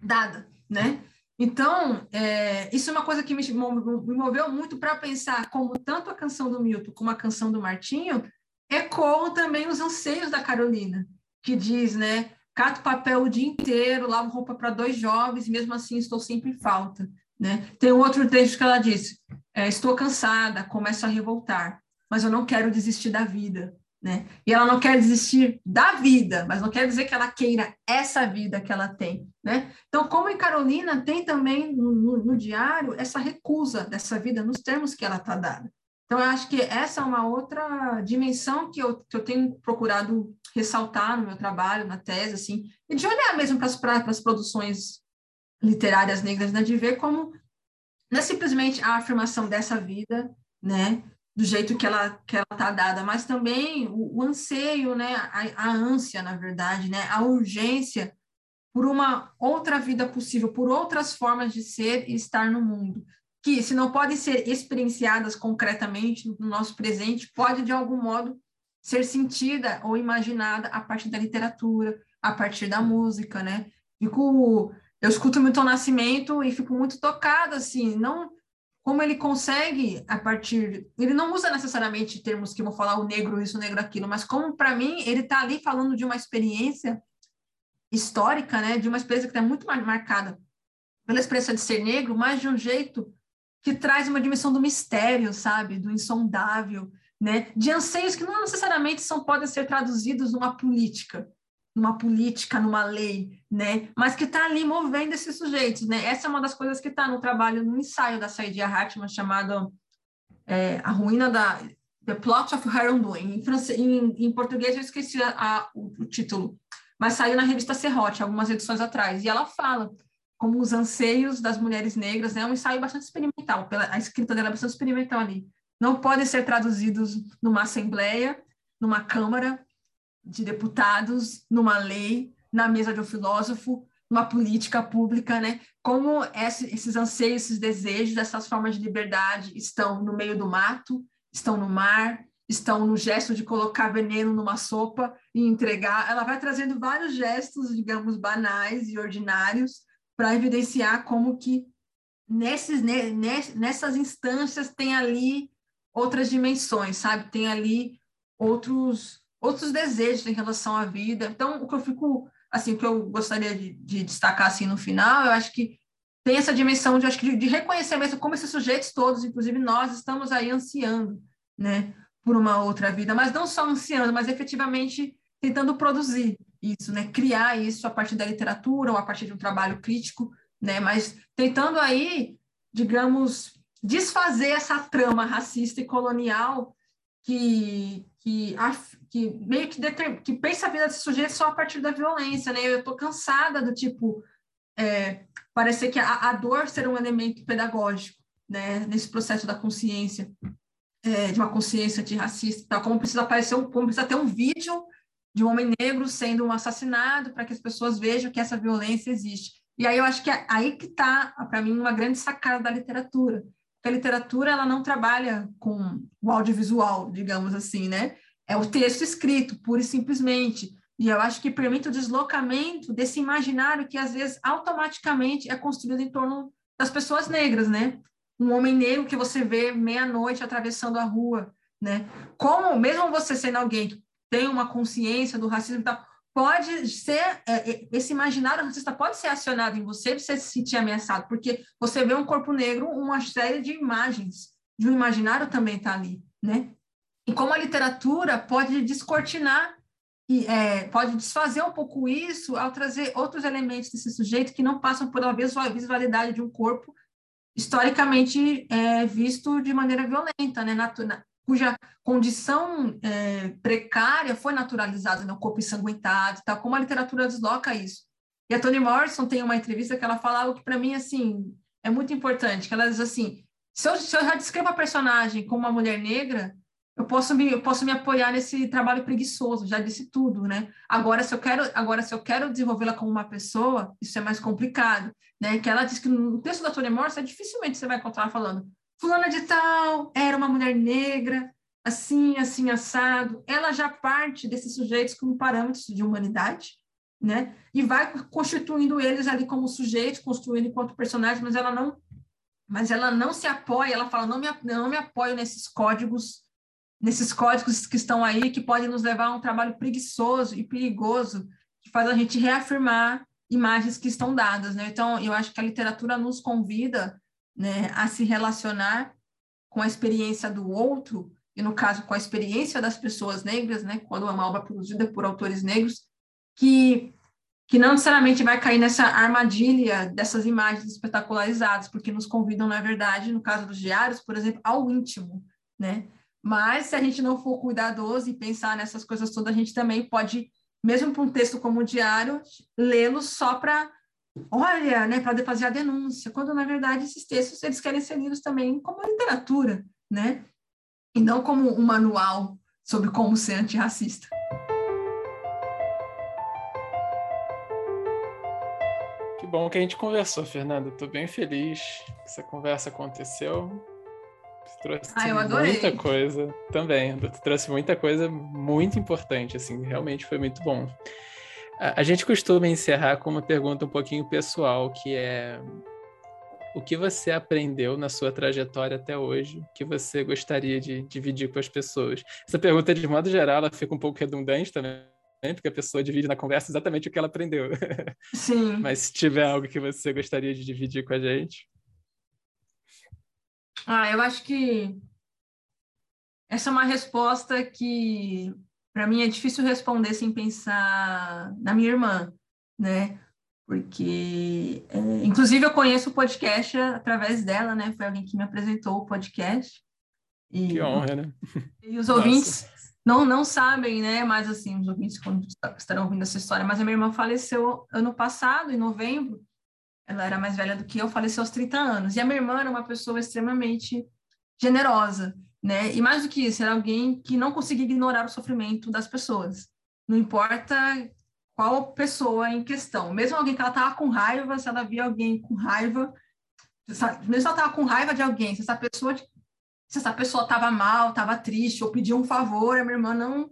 dada, né? Então, é, isso é uma coisa que me, me moveu muito para pensar como tanto a canção do Milton como a canção do Martinho ecoam também os anseios da Carolina, que diz, né? Cato papel o dia inteiro, lavo roupa para dois jovens, mesmo assim estou sempre em falta. Né? Tem um outro texto que ela diz: é, Estou cansada, começo a revoltar, mas eu não quero desistir da vida. Né? E ela não quer desistir da vida, mas não quer dizer que ela queira essa vida que ela tem, né? Então, como em Carolina, tem também no, no, no diário essa recusa dessa vida nos termos que ela está dada. Então, eu acho que essa é uma outra dimensão que eu, que eu tenho procurado ressaltar no meu trabalho, na tese, assim, e de olhar mesmo para as, produções literárias negras, né? de ver como não é simplesmente a afirmação dessa vida, né? do jeito que ela que ela está dada, mas também o, o anseio, né, a, a, ânsia, na verdade, né, a urgência por uma outra vida possível, por outras formas de ser e estar no mundo, que se não podem ser experienciadas concretamente no nosso presente, pode de algum modo ser sentida ou imaginada a partir da literatura, a partir da música, né? Fico, eu escuto Milton Nascimento e fico muito tocada, assim, não como ele consegue, a partir. Ele não usa necessariamente termos que vão falar o negro isso, o negro aquilo, mas como, para mim, ele está ali falando de uma experiência histórica, né, de uma experiência que está muito marcada pela experiência de ser negro, mas de um jeito que traz uma dimensão do mistério, sabe, do insondável, né, de anseios que não necessariamente são podem ser traduzidos numa política, numa política, numa lei, né? Mas que está ali movendo esses sujeitos, né? Essa é uma das coisas que está no trabalho, no ensaio da Saidia Hartman, chamado é, A Ruína da... The Plot of Her Undoing. Em, francês, em, em português eu esqueci a, a, o, o, título, mas saiu na revista Serrote, algumas edições atrás, e ela fala como os anseios das mulheres negras, né? É um ensaio bastante experimental, pela, a escrita dela é bastante experimental ali. Não podem ser traduzidos numa assembleia, numa câmara, de deputados numa lei, na mesa de um filósofo, numa política pública, né? Como esses anseios, esses desejos, essas formas de liberdade estão no meio do mato, estão no mar, estão no gesto de colocar veneno numa sopa e entregar. Ela vai trazendo vários gestos, digamos, banais e ordinários para evidenciar como que nesses, nessas instâncias tem ali outras dimensões, sabe? Tem ali outros outros desejos em relação à vida. Então, o que eu fico, assim, o que eu gostaria de, de destacar assim no final, eu acho que tem essa dimensão de, acho que de, de reconhecimento como esses sujeitos todos, inclusive nós, estamos aí ansiando, né, por uma outra vida, mas não só ansiando, mas efetivamente tentando produzir isso, né, criar isso a partir da literatura ou a partir de um trabalho crítico, né, mas tentando aí, digamos, desfazer essa trama racista e colonial que, que, que meio que, determ, que pensa a vida desse sujeito só a partir da violência, né? Eu estou cansada do tipo é, parecer que a, a, dor ser um elemento pedagógico, né? Nesse processo da consciência, é, de uma consciência antirracista, tal. Como precisa aparecer um, como precisa ter um vídeo de um homem negro sendo um assassinado para que as pessoas vejam que essa violência existe. E aí eu acho que é aí que está, para mim, uma grande sacada da literatura que a literatura ela não trabalha com o audiovisual, digamos assim, né? É o texto escrito, pura e simplesmente. E eu acho que permite o deslocamento desse imaginário que, às vezes, automaticamente é construído em torno das pessoas negras, né? Um homem negro que você vê meia-noite atravessando a rua, né? Como, mesmo você sendo alguém que tem uma consciência do racismo e tal, pode ser, é, é, esse imaginário racista pode ser acionado em você, você se sentir ameaçado, porque você vê um corpo negro, uma série de imagens, de um imaginário também está ali, né? E como a literatura pode descortinar e é, pode desfazer um pouco isso ao trazer outros elementos desse sujeito que não passam pela visualidade de um corpo historicamente é, visto de maneira violenta, né? cuja condição é, precária foi naturalizada no corpo ensanguentado, tal, como a literatura desloca isso. E a Toni Morrison tem uma entrevista que ela fala algo que para mim assim é muito importante, que ela diz assim, se eu, se eu já descrevo a personagem como uma mulher negra, eu posso me eu posso me apoiar nesse trabalho preguiçoso, já disse tudo, né? Agora se eu quero agora se eu quero desenvolvê-la como uma pessoa, isso é mais complicado, né? Que ela diz que no texto da Toni Morrison dificilmente você vai encontrar falando fulana de tal era uma mulher negra, assim, assim, assado. Ela já parte desses sujeitos como parâmetros de humanidade, né? E vai constituindo eles ali como sujeitos, construindo enquanto personagens, mas ela não mas ela não se apoia, ela fala, não me, não me apoio nesses códigos, nesses códigos que estão aí, que podem nos levar a um trabalho preguiçoso e perigoso, que faz a gente reafirmar imagens que estão dadas, né? Então, eu acho que a literatura nos convida né, a se relacionar com a experiência do outro, e no caso com a experiência das pessoas negras, né, quando é uma obra produzida por autores negros, que, que não necessariamente vai cair nessa armadilha dessas imagens espetacularizadas, porque nos convidam, na verdade, no caso dos diários, por exemplo, ao íntimo, né? Mas se a gente não for cuidadoso e pensar nessas coisas todas, a gente também pode, mesmo para um texto como o diário, lê-lo só para olha, né, para fazer a denúncia, quando na verdade esses textos eles querem ser lidos também como literatura, né, e não como um manual sobre como ser antirracista. Que bom que a gente conversou, Fernanda. Estou bem feliz que essa conversa aconteceu. Trouxe ah, muita coisa também. Trouxe muita coisa muito importante, assim, realmente foi muito bom. A, gente costuma encerrar com uma pergunta um pouquinho pessoal, que é o que você aprendeu na sua trajetória até hoje que você gostaria de dividir com as pessoas? Essa pergunta, de modo geral, ela fica um pouco redundante também, porque a pessoa divide na conversa exatamente o que ela aprendeu. Sim. Mas se tiver algo que você gostaria de dividir com a gente. Ah, eu acho que essa é uma resposta que para mim é difícil responder sem pensar na minha irmã, né? Porque, é, inclusive, eu conheço o podcast através dela, né? Foi alguém que me apresentou o podcast. E, que honra, né? E os ouvintes não, não sabem, né? Mas, assim, os ouvintes quando estarão ouvindo essa história. Mas a minha irmã faleceu ano passado, em novembro. Ela era mais velha do que eu, faleceu aos 30 anos. E a minha irmã era uma pessoa extremamente generosa né? E mais do que isso, era alguém que não conseguia ignorar o sofrimento das pessoas. Não importa qual pessoa em questão. Mesmo alguém que ela estava com raiva, se ela via alguém com raiva, mesmo se ela estava com raiva de alguém, se essa pessoa se essa pessoa estava mal, estava triste, ou pedia um favor, a minha irmã não,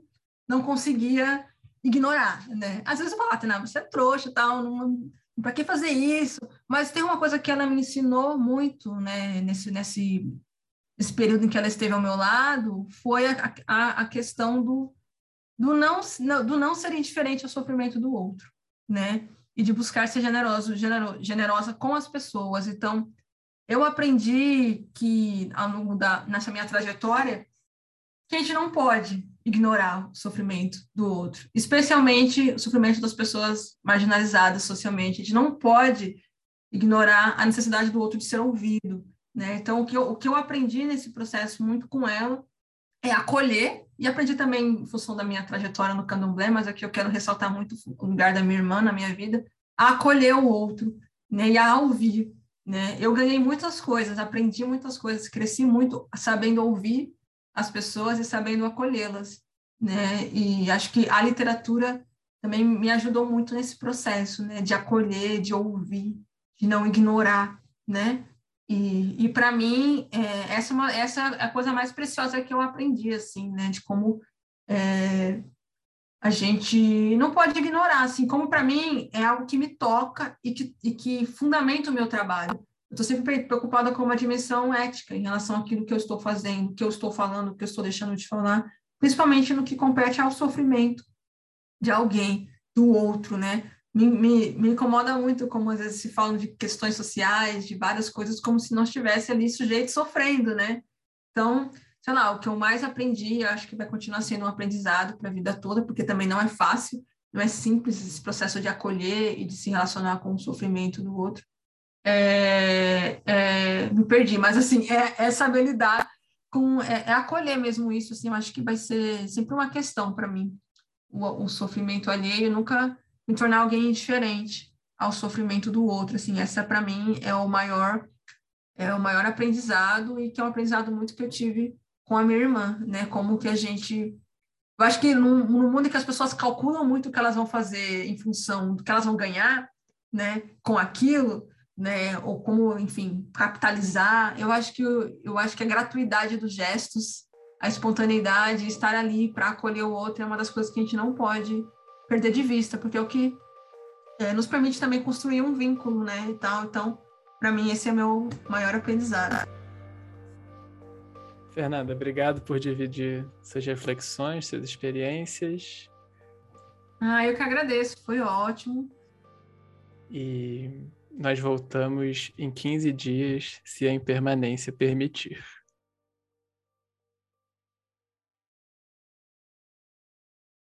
não conseguia ignorar, né? Às vezes eu falava, não, você é trouxa, tal, não, para que fazer isso? Mas tem uma coisa que ela me ensinou muito, né, nesse, nesse, nesse período em que ela esteve ao meu lado, foi a, a, a questão do, do, não, do não ser indiferente ao sofrimento do outro, né? E de buscar ser generoso, genero, generosa com as pessoas. Então, eu aprendi que, ao longo da, nessa minha trajetória, que a gente não pode ignorar o sofrimento do outro, especialmente o sofrimento das pessoas marginalizadas socialmente. A gente não pode ignorar a necessidade do outro de ser ouvido, né? Então, o que eu, o que eu aprendi nesse processo muito com ela é acolher, e aprendi também em função da minha trajetória no candomblé, mas aqui eu quero ressaltar muito o lugar da minha irmã na minha vida, a acolher o outro, né? E a ouvir, né? Eu ganhei muitas coisas, aprendi muitas coisas, cresci muito sabendo ouvir as pessoas e sabendo acolhê-las, né? E acho que a literatura também me ajudou muito nesse processo, né? De acolher, de ouvir, de não ignorar, né? E, e para mim, é, essa, é uma, essa é a coisa mais preciosa que eu aprendi, assim, né? De como é, a gente não pode ignorar, assim, como para mim é algo que me toca e que, e que fundamenta o meu trabalho. Eu estou sempre preocupada com uma dimensão ética em relação àquilo que eu estou fazendo, que eu estou falando, que eu estou deixando de falar, principalmente no que compete ao sofrimento de alguém, do outro, né? Me, me, me incomoda muito como às vezes se falam de questões sociais, de várias coisas, como se não estivesse ali sujeito sofrendo, né? Então, sei lá, o que eu mais aprendi, eu acho que vai continuar sendo um aprendizado para a vida toda, porque também não é fácil, não é simples esse processo de acolher e de se relacionar com o sofrimento do outro é, é, me perdi, mas assim, é, é saber lidar com, é, é, acolher mesmo isso, assim, eu acho que vai ser sempre uma questão para mim, o, o, sofrimento alheio, nunca me tornar alguém indiferente ao sofrimento do outro, assim, essa para mim é o maior, é o maior aprendizado e que é um aprendizado muito que eu tive com a minha irmã, né, como que a gente eu acho que no, no mundo em que as pessoas calculam muito o que elas vão fazer em função do que elas vão ganhar, né, com aquilo, né, ou como, enfim, capitalizar. Eu acho que eu acho que a gratuidade dos gestos, a espontaneidade, estar ali para acolher o outro é uma das coisas que a gente não pode perder de vista, porque é o que é, nos permite também construir um vínculo, né, e tal. Então, para mim esse é meu maior aprendizado. Fernanda, obrigado por dividir suas reflexões, suas experiências. Ah, eu que agradeço, foi ótimo. E nós voltamos em 15 dias, se a impermanência permitir.